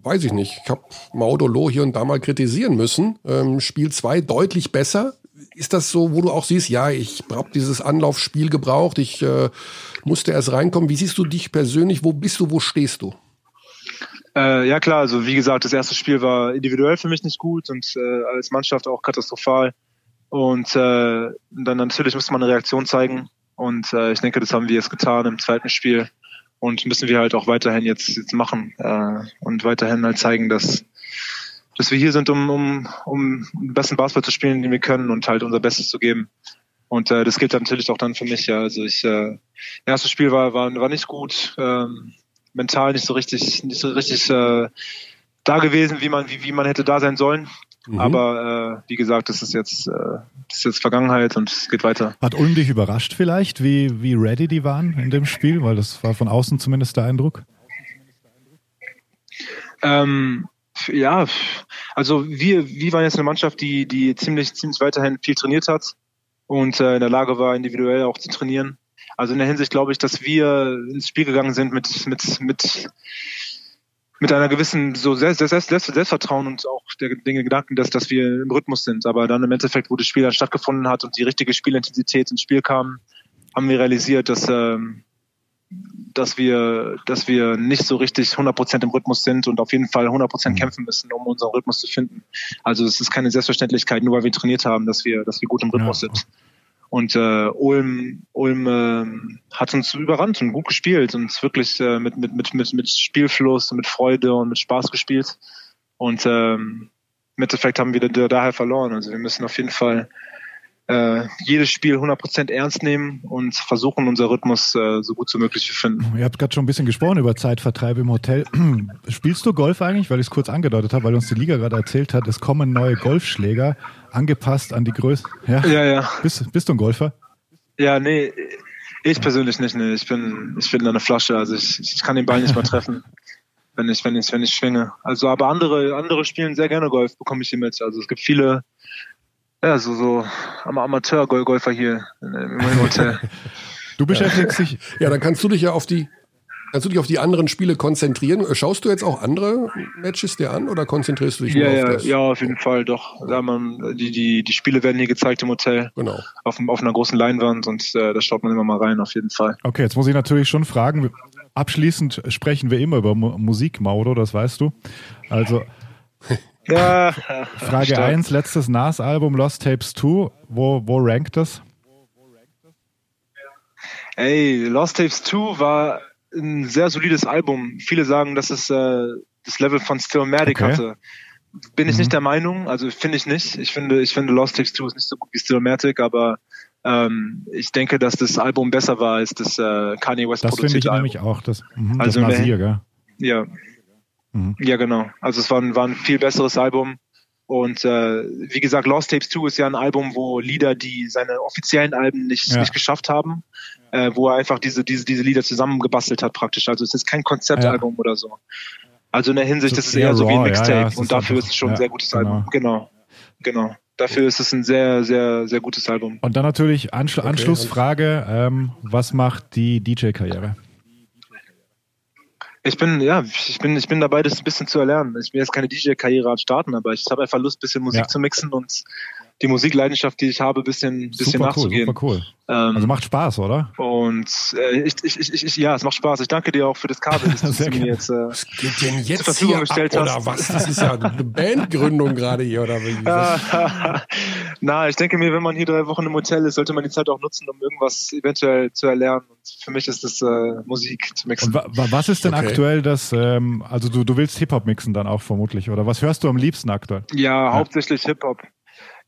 weiß ich nicht. Ich habe Maudolo hier und da mal kritisieren müssen. Ähm, Spiel 2 deutlich besser. Ist das so, wo du auch siehst, ja, ich habe dieses Anlaufspiel gebraucht, ich äh, musste erst reinkommen. Wie siehst du dich persönlich? Wo bist du, wo stehst du? Äh, ja klar, also wie gesagt, das erste Spiel war individuell für mich nicht gut und äh, als Mannschaft auch katastrophal. Und äh, dann natürlich musste man eine Reaktion zeigen. Und äh, ich denke, das haben wir jetzt getan im zweiten Spiel. Und müssen wir halt auch weiterhin jetzt, jetzt machen äh, und weiterhin halt zeigen, dass, dass wir hier sind, um, um, um den besten Basketball zu spielen, den wir können und halt unser Bestes zu geben. Und äh, das gilt natürlich auch dann für mich. Ja, also ich äh, erstes Spiel war war, war nicht gut, ähm, mental nicht so richtig nicht so richtig äh, da gewesen, wie man wie, wie man hätte da sein sollen. Mhm. Aber äh, wie gesagt, das ist jetzt äh, das ist jetzt Vergangenheit und es geht weiter. Hat Ulm dich überrascht vielleicht, wie wie ready die waren in dem Spiel, weil das war von außen zumindest der Eindruck. Ähm, ja, also wir, wir waren jetzt eine Mannschaft, die, die ziemlich, ziemlich weiterhin viel trainiert hat und äh, in der Lage war, individuell auch zu trainieren. Also in der Hinsicht glaube ich, dass wir ins Spiel gegangen sind mit, mit, mit, mit einer gewissen so Selbst, Selbst, Selbst, Selbstvertrauen und auch der, den Gedanken, dass, dass wir im Rhythmus sind. Aber dann im Endeffekt, wo das Spiel dann stattgefunden hat und die richtige Spielintensität ins Spiel kam, haben wir realisiert, dass, ähm, dass wir, dass wir nicht so richtig 100% im Rhythmus sind und auf jeden Fall 100% mhm. kämpfen müssen, um unseren Rhythmus zu finden. Also es ist keine Selbstverständlichkeit, nur weil wir trainiert haben, dass wir, dass wir gut im Rhythmus ja. sind. Und äh, Ulm, Ulm äh, hat uns überrannt und gut gespielt und wirklich äh, mit, mit, mit, mit, mit Spielfluss und mit Freude und mit Spaß gespielt. Und ähm, im Endeffekt haben wir daher verloren. Also wir müssen auf jeden Fall äh, jedes Spiel 100% ernst nehmen und versuchen, unser Rhythmus äh, so gut wie möglich zu finden. Ihr habt gerade schon ein bisschen gesprochen über Zeitvertreib im Hotel. Spielst du Golf eigentlich? Weil ich es kurz angedeutet habe, weil uns die Liga gerade erzählt hat, es kommen neue Golfschläger, angepasst an die Größe. Ja, ja. ja. Bist, bist du ein Golfer? Ja, nee, ich persönlich nicht. Nee. Ich bin, ich bin eine Flasche, also ich, ich kann den Ball nicht mal treffen. wenn ich, wenn ich, wenn ich schwinge. Also, aber andere, andere spielen sehr gerne Golf, bekomme ich hier mit. Also es gibt viele, ja, so, so Amateur-Golfer hier im Hotel. du beschäftigst dich. Ja, dann kannst du dich ja auf die, kannst du dich auf die anderen Spiele konzentrieren. Schaust du jetzt auch andere Matches dir an oder konzentrierst du dich ja, nur ja, auf das? Ja, auf jeden Fall, doch. Ja, man, die, die, die Spiele werden hier gezeigt im Hotel. Genau. Auf, auf einer großen Leinwand und äh, da schaut man immer mal rein, auf jeden Fall. Okay, jetzt muss ich natürlich schon fragen. Abschließend sprechen wir immer über Musik, Mauro, das weißt du. Also ja, Frage 1, letztes NAS-Album Lost Tapes 2. Wo, wo rankt das? Ey, Lost Tapes 2 war ein sehr solides Album. Viele sagen, dass es äh, das Level von Stillmatic okay. hatte. Bin ich mhm. nicht der Meinung, also finde ich nicht. Ich finde, ich finde Lost Tapes 2 ist nicht so gut wie Stillmatic, aber ähm, ich denke, dass das Album besser war als das äh, Kanye West das produzierte Album. Das finde ich nämlich auch, das, mh, also das Nasir, gell? Ja, Mhm. Ja, genau. Also es war ein, war ein viel besseres Album. Und äh, wie gesagt, Lost Tapes 2 ist ja ein Album, wo Lieder, die seine offiziellen Alben nicht, ja. nicht geschafft haben, äh, wo er einfach diese, diese, diese Lieder zusammengebastelt hat praktisch. Also es ist kein Konzeptalbum ja. oder so. Also in der Hinsicht, das ist eher so wie ein Mixtape ja, und dafür ist es schon ein sehr gutes genau. Album. Genau. Genau. Dafür ist es ein sehr, sehr, sehr gutes Album. Und dann natürlich Anschl okay. Anschlussfrage, ähm, was macht die DJ-Karriere? Ich bin, ja, ich bin, ich bin dabei, das ein bisschen zu erlernen. Ich will jetzt keine DJ-Karriere starten, aber ich habe einfach Lust, ein bisschen Musik ja. zu mixen und die Musikleidenschaft, die ich habe, ein bisschen, bisschen super nachzugehen. Cool, super cool. Ähm, also macht Spaß, oder? Und äh, ich, ich, ich, ich, ja, es macht Spaß. Ich danke dir auch für das Kabel, das du mir jetzt, äh, was geht denn jetzt zur Verfügung gestellt ab, hast. Oder was? Das ist ja eine Bandgründung gerade hier, oder wie? Na, ich denke mir, wenn man hier drei Wochen im Hotel ist, sollte man die Zeit auch nutzen, um irgendwas eventuell zu erlernen. Und für mich ist das äh, Musik zu mixen. Und wa was ist denn okay. aktuell das, ähm, also du, du willst Hip-Hop mixen dann auch vermutlich, oder was hörst du am liebsten aktuell? Ja, ja. hauptsächlich Hip-Hop.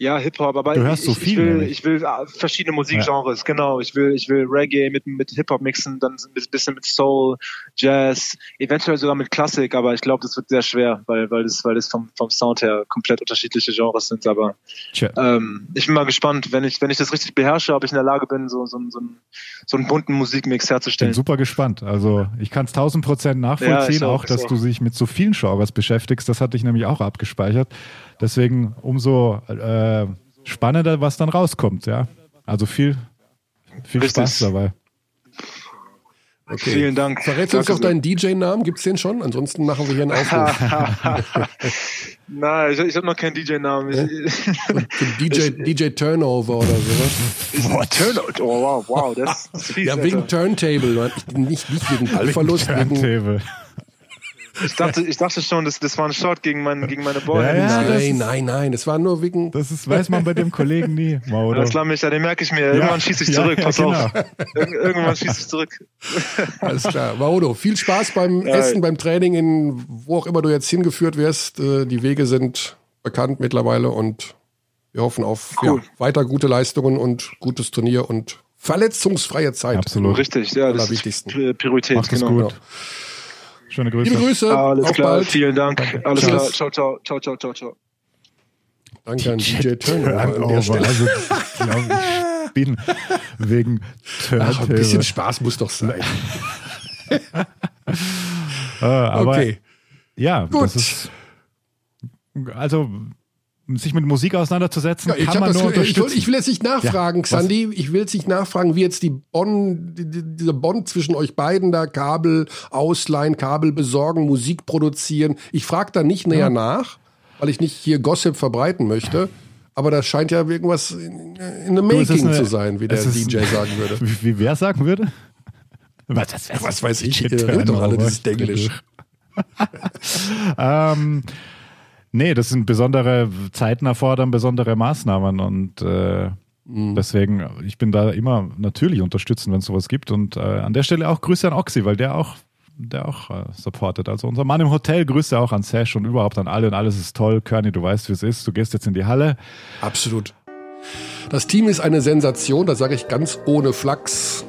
Ja, Hip-Hop, aber du hörst ich, so viel, ich will, ich will ah, verschiedene Musikgenres, ja. genau. Ich will, ich will Reggae mit, mit Hip-Hop mixen, dann ein bisschen mit Soul, Jazz, eventuell sogar mit Klassik, aber ich glaube, das wird sehr schwer, weil, weil das, weil das vom, vom Sound her komplett unterschiedliche Genres sind. Aber ähm, ich bin mal gespannt, wenn ich, wenn ich das richtig beherrsche, ob ich in der Lage bin, so, so, so, einen, so einen bunten Musikmix herzustellen. Ich bin super gespannt. Also ich kann es tausend Prozent nachvollziehen, ja, auch, auch dass auch. du dich mit so vielen Genres beschäftigst. Das hatte ich nämlich auch abgespeichert. Deswegen umso äh, spannender, was dann rauskommt, ja. Also viel, viel Spaß dabei. Okay. Vielen Dank. Verrätst du uns doch deinen DJ-Namen? Gibt es den schon? Ansonsten machen wir hier einen Aufruf. Nein, ich, ich habe noch keinen DJ-Namen. Ja? DJ, DJ Turnover oder sowas. Boah, Turnover. Oh, wow, wow, das ist fies, Ja, wegen Turntable. Nicht, nicht wegen Ballverlust. Wegen Turntable. Ich dachte, ich dachte schon, das, das war ein Shot gegen, mein, gegen meine Boy. Ja, ja, nein, nein, nein, das war nur wegen. Das ist, weiß man bei dem Kollegen nie. Wow, das mich, ja, den merke ich mir. Irgendwann schieße ich zurück, pass genau. auf. irgendwann schieße ich zurück. Alles klar. Maudo, viel Spaß beim Essen, beim Training, in wo auch immer du jetzt hingeführt wirst. Äh, die Wege sind bekannt mittlerweile und wir hoffen auf cool. ja, weiter gute Leistungen und gutes Turnier und verletzungsfreie Zeit. Absolut. Richtig, ja, das ist Priorität. Macht genau. gut. Schöne Grüße. Liebe Grüße. Alles Auf klar. Bald. Vielen Dank. Alles klar. Ciao, ciao, ciao, ciao, ciao, ciao. Danke an DJ Turnover an der Stelle. Also, glaube ich bin wegen Turnover. Ach, ein bisschen Spaß muss doch sein. Ah, aber, okay. Ja, Gut. das ist also sich mit Musik auseinanderzusetzen, ja, ich kann man nur das, ich, will, ich will jetzt nicht nachfragen, ja, Xandi, ich will jetzt nicht nachfragen, wie jetzt die Bonn, die, dieser Bond zwischen euch beiden da, Kabel ausleihen, Kabel besorgen, Musik produzieren. Ich frage da nicht näher ja. nach, weil ich nicht hier Gossip verbreiten möchte. Aber das scheint ja irgendwas in, in the making eine, zu sein, wie der DJ sagen würde. Wie, wie wer sagen würde? Was, das, was weiß ich, ihr redet doch alle dieses Denglisch. ähm, Nee, das sind besondere Zeiten erfordern besondere Maßnahmen und äh, mhm. deswegen, ich bin da immer natürlich unterstützen, wenn es sowas gibt. Und äh, an der Stelle auch Grüße an Oxy, weil der auch, der auch äh, supportet. Also unser Mann im Hotel, Grüße auch an Sash und überhaupt an alle und alles ist toll. Körny, du weißt, wie es ist. Du gehst jetzt in die Halle. Absolut. Das Team ist eine Sensation, das sage ich ganz ohne Flachs.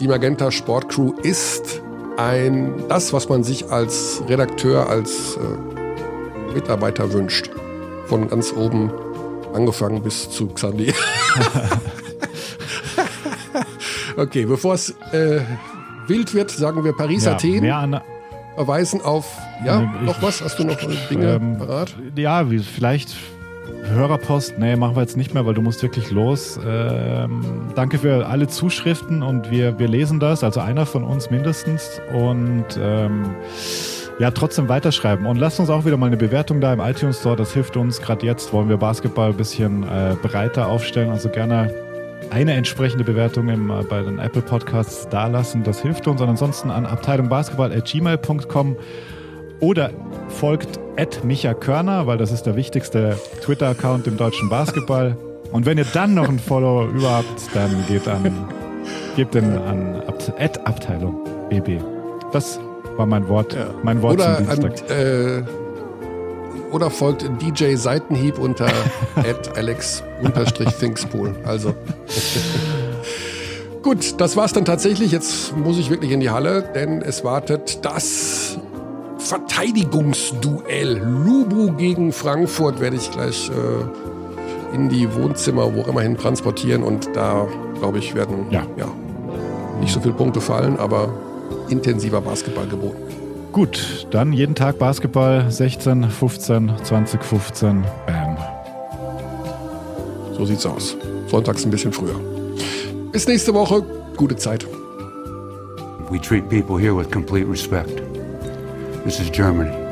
Die Magenta Sport Crew ist ein, das, was man sich als Redakteur, als äh, Mitarbeiter wünscht. Von ganz oben angefangen bis zu Xandi. okay, bevor es äh, wild wird, sagen wir Paris, ja, Athen. Verweisen auf, ja, ich, noch was? Hast du noch Dinge ähm, parat? Ja, wie, vielleicht Hörerpost, nee, machen wir jetzt nicht mehr, weil du musst wirklich los. Ähm, danke für alle Zuschriften und wir, wir lesen das, also einer von uns mindestens. Und ähm, ja, trotzdem weiterschreiben. Und lasst uns auch wieder mal eine Bewertung da im iTunes Store. Das hilft uns. Gerade jetzt wollen wir Basketball ein bisschen äh, breiter aufstellen. Also gerne eine entsprechende Bewertung im, äh, bei den Apple Podcasts dalassen. Das hilft uns. Und ansonsten an abteilungbasketball.gmail.com oder folgt at Micha Körner, weil das ist der wichtigste Twitter-Account im deutschen Basketball. Und wenn ihr dann noch ein Follow überhaupt, dann geht an, gebt den an at Abteilung BB. Das war mein Wort, ja. mein Wort oder zum Dienstag. An, äh, oder folgt DJ Seitenhieb unter alex-thingspool. Also. Gut, das war's dann tatsächlich. Jetzt muss ich wirklich in die Halle, denn es wartet das Verteidigungsduell. Lubu gegen Frankfurt werde ich gleich äh, in die Wohnzimmer, wo immer hin transportieren. Und da, glaube ich, werden ja. ja nicht so viele Punkte fallen, aber intensiver Basketball geboten. Gut, dann jeden Tag Basketball 16, 15, 20, 15. Bam. So sieht's aus. Sonntags ein bisschen früher. Bis nächste Woche. Gute Zeit. We treat people here with complete respect. This is Germany.